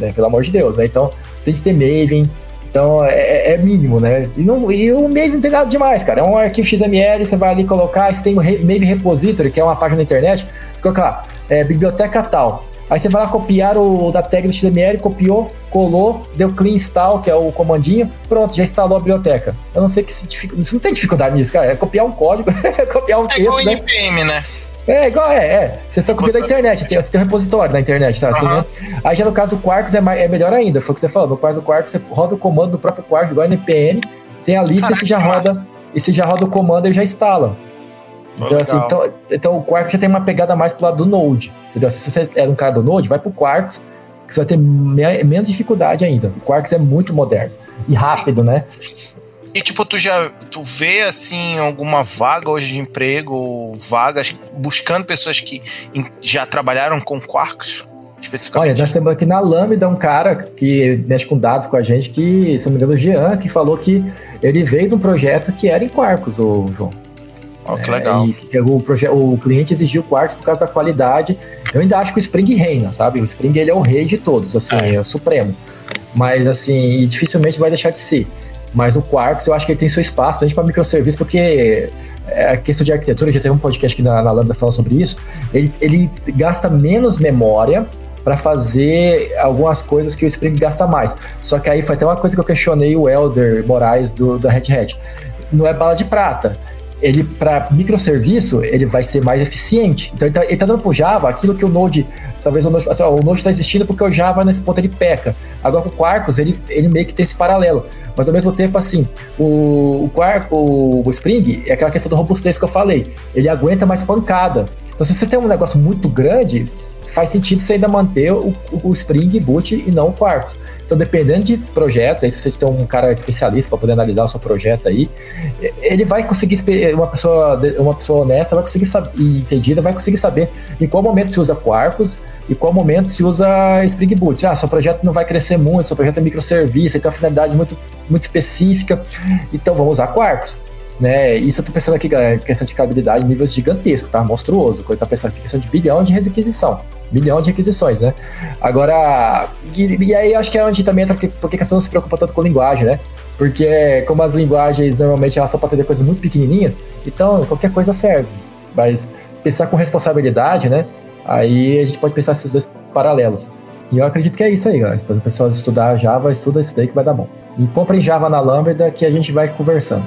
Né, pelo amor de Deus, né? Então, tem que ter Maven. Então é, é, é, mínimo, né? E, não, e o Maven não tem nada demais, cara. É um arquivo XML, você vai ali colocar, você tem o Maven Repository, que é uma página na internet, você coloca lá, é, biblioteca tal. Aí você vai lá copiar o da tag do XML, copiou, colou, deu clean install, que é o comandinho, pronto, já instalou a biblioteca. Eu não sei que se isso não tem dificuldade nisso, cara. É copiar um código, copiar um é texto. É igual né? NPM, né? É, igual, é, é. Você só copia da internet, tem, você tem um repositório na internet, sabe assim, né? Aí já no caso do Quarks é, mais, é melhor ainda, foi o que você falou. No caso do Quarks, você roda o comando do próprio Quarks, igual NPM, tem a lista Caraca, e você já roda. E você já roda o comando e já instala. Então, assim, então, então o Quarks já tem uma pegada mais pro lado do Node. Entendeu? Se você é um cara do Node, vai pro Quarks, que você vai ter me menos dificuldade ainda. O Quarks é muito moderno e rápido, né? E tipo, tu já tu vê assim alguma vaga hoje de emprego, vagas buscando pessoas que já trabalharam com Quarks? Olha, nós temos aqui na Lambda um cara que mexe com dados com a gente, que, se não me engano, o Jean, que falou que ele veio de um projeto que era em Quarkus, o João. Oh, que legal. É, e que o, o cliente exigiu Quarks por causa da qualidade. Eu ainda acho que o Spring reina, sabe? O Spring ele é o rei de todos, assim, é, é o supremo. Mas assim, dificilmente vai deixar de ser. Mas o Quarks, eu acho que ele tem seu espaço, principalmente para microserviço, porque é, a questão de arquitetura, já teve um podcast aqui na, na Lambda falando sobre isso, ele, ele gasta menos memória para fazer algumas coisas que o Spring gasta mais. Só que aí foi até uma coisa que eu questionei o Elder Moraes do, da Red Hat. Não é bala de prata ele para microserviço ele vai ser mais eficiente. Então ele está tá dando para o Java aquilo que o Node, talvez o Node, assim, ó, o Node está existindo porque o Java nesse ponto ele peca. Agora com o Quarkus ele, ele meio que tem esse paralelo, mas ao mesmo tempo assim o o, Quark, o, o Spring é aquela questão do robustez que eu falei, ele aguenta mais pancada. Então, se você tem um negócio muito grande, faz sentido você ainda manter o, o Spring Boot e não o Quarkus. Então, dependendo de projetos, aí se você tem um cara especialista para poder analisar o seu projeto aí, ele vai conseguir, uma pessoa, uma pessoa honesta vai conseguir saber, e entendida, vai conseguir saber em qual momento se usa Quarkus e qual momento se usa Spring Boot. Ah, seu projeto não vai crescer muito, seu projeto é microserviço, tem uma finalidade muito, muito específica, então vamos usar Quarkus. Né? Isso eu tô pensando aqui, galera, questão de escalabilidade, níveis gigantesco, tá? Monstruoso. Quando tá pensando aqui, questão de bilhão de requisição. Bilhão de requisições, né? Agora, e, e aí acho que é onde também entra porque, as pessoas se preocupam tanto com linguagem, né? Porque como as linguagens normalmente elas são para atender coisas muito pequenininhas, então qualquer coisa serve. Mas pensar com responsabilidade, né? Aí a gente pode pensar esses dois paralelos. E eu acredito que é isso aí, galera. O pessoal estudar Java, estuda isso daí que vai dar bom. E comprem Java na Lambda que a gente vai conversando.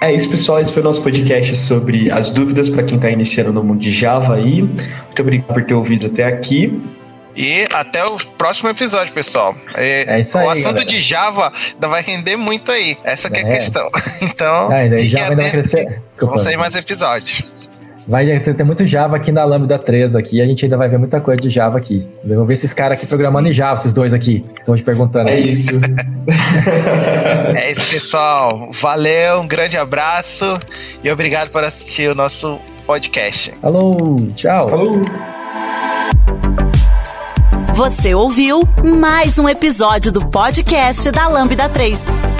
É isso, pessoal. Esse foi o nosso podcast sobre as dúvidas para quem está iniciando no mundo de Java aí. Muito obrigado por ter ouvido até aqui. E até o próximo episódio, pessoal. É, é isso aí, o assunto galera. de Java ainda vai render muito aí. Essa é, é a questão. Então, é, Java ainda vai crescer. Vão sair mais episódios. Vai ter muito Java aqui na Lambda 3 aqui, a gente ainda vai ver muita coisa de Java aqui. Vamos ver esses caras aqui programando em Java, esses dois aqui, estão te perguntando. É isso. é isso, pessoal. Valeu, um grande abraço e obrigado por assistir o nosso podcast. Alô, tchau. Falou. Você ouviu mais um episódio do podcast da Lambda 3.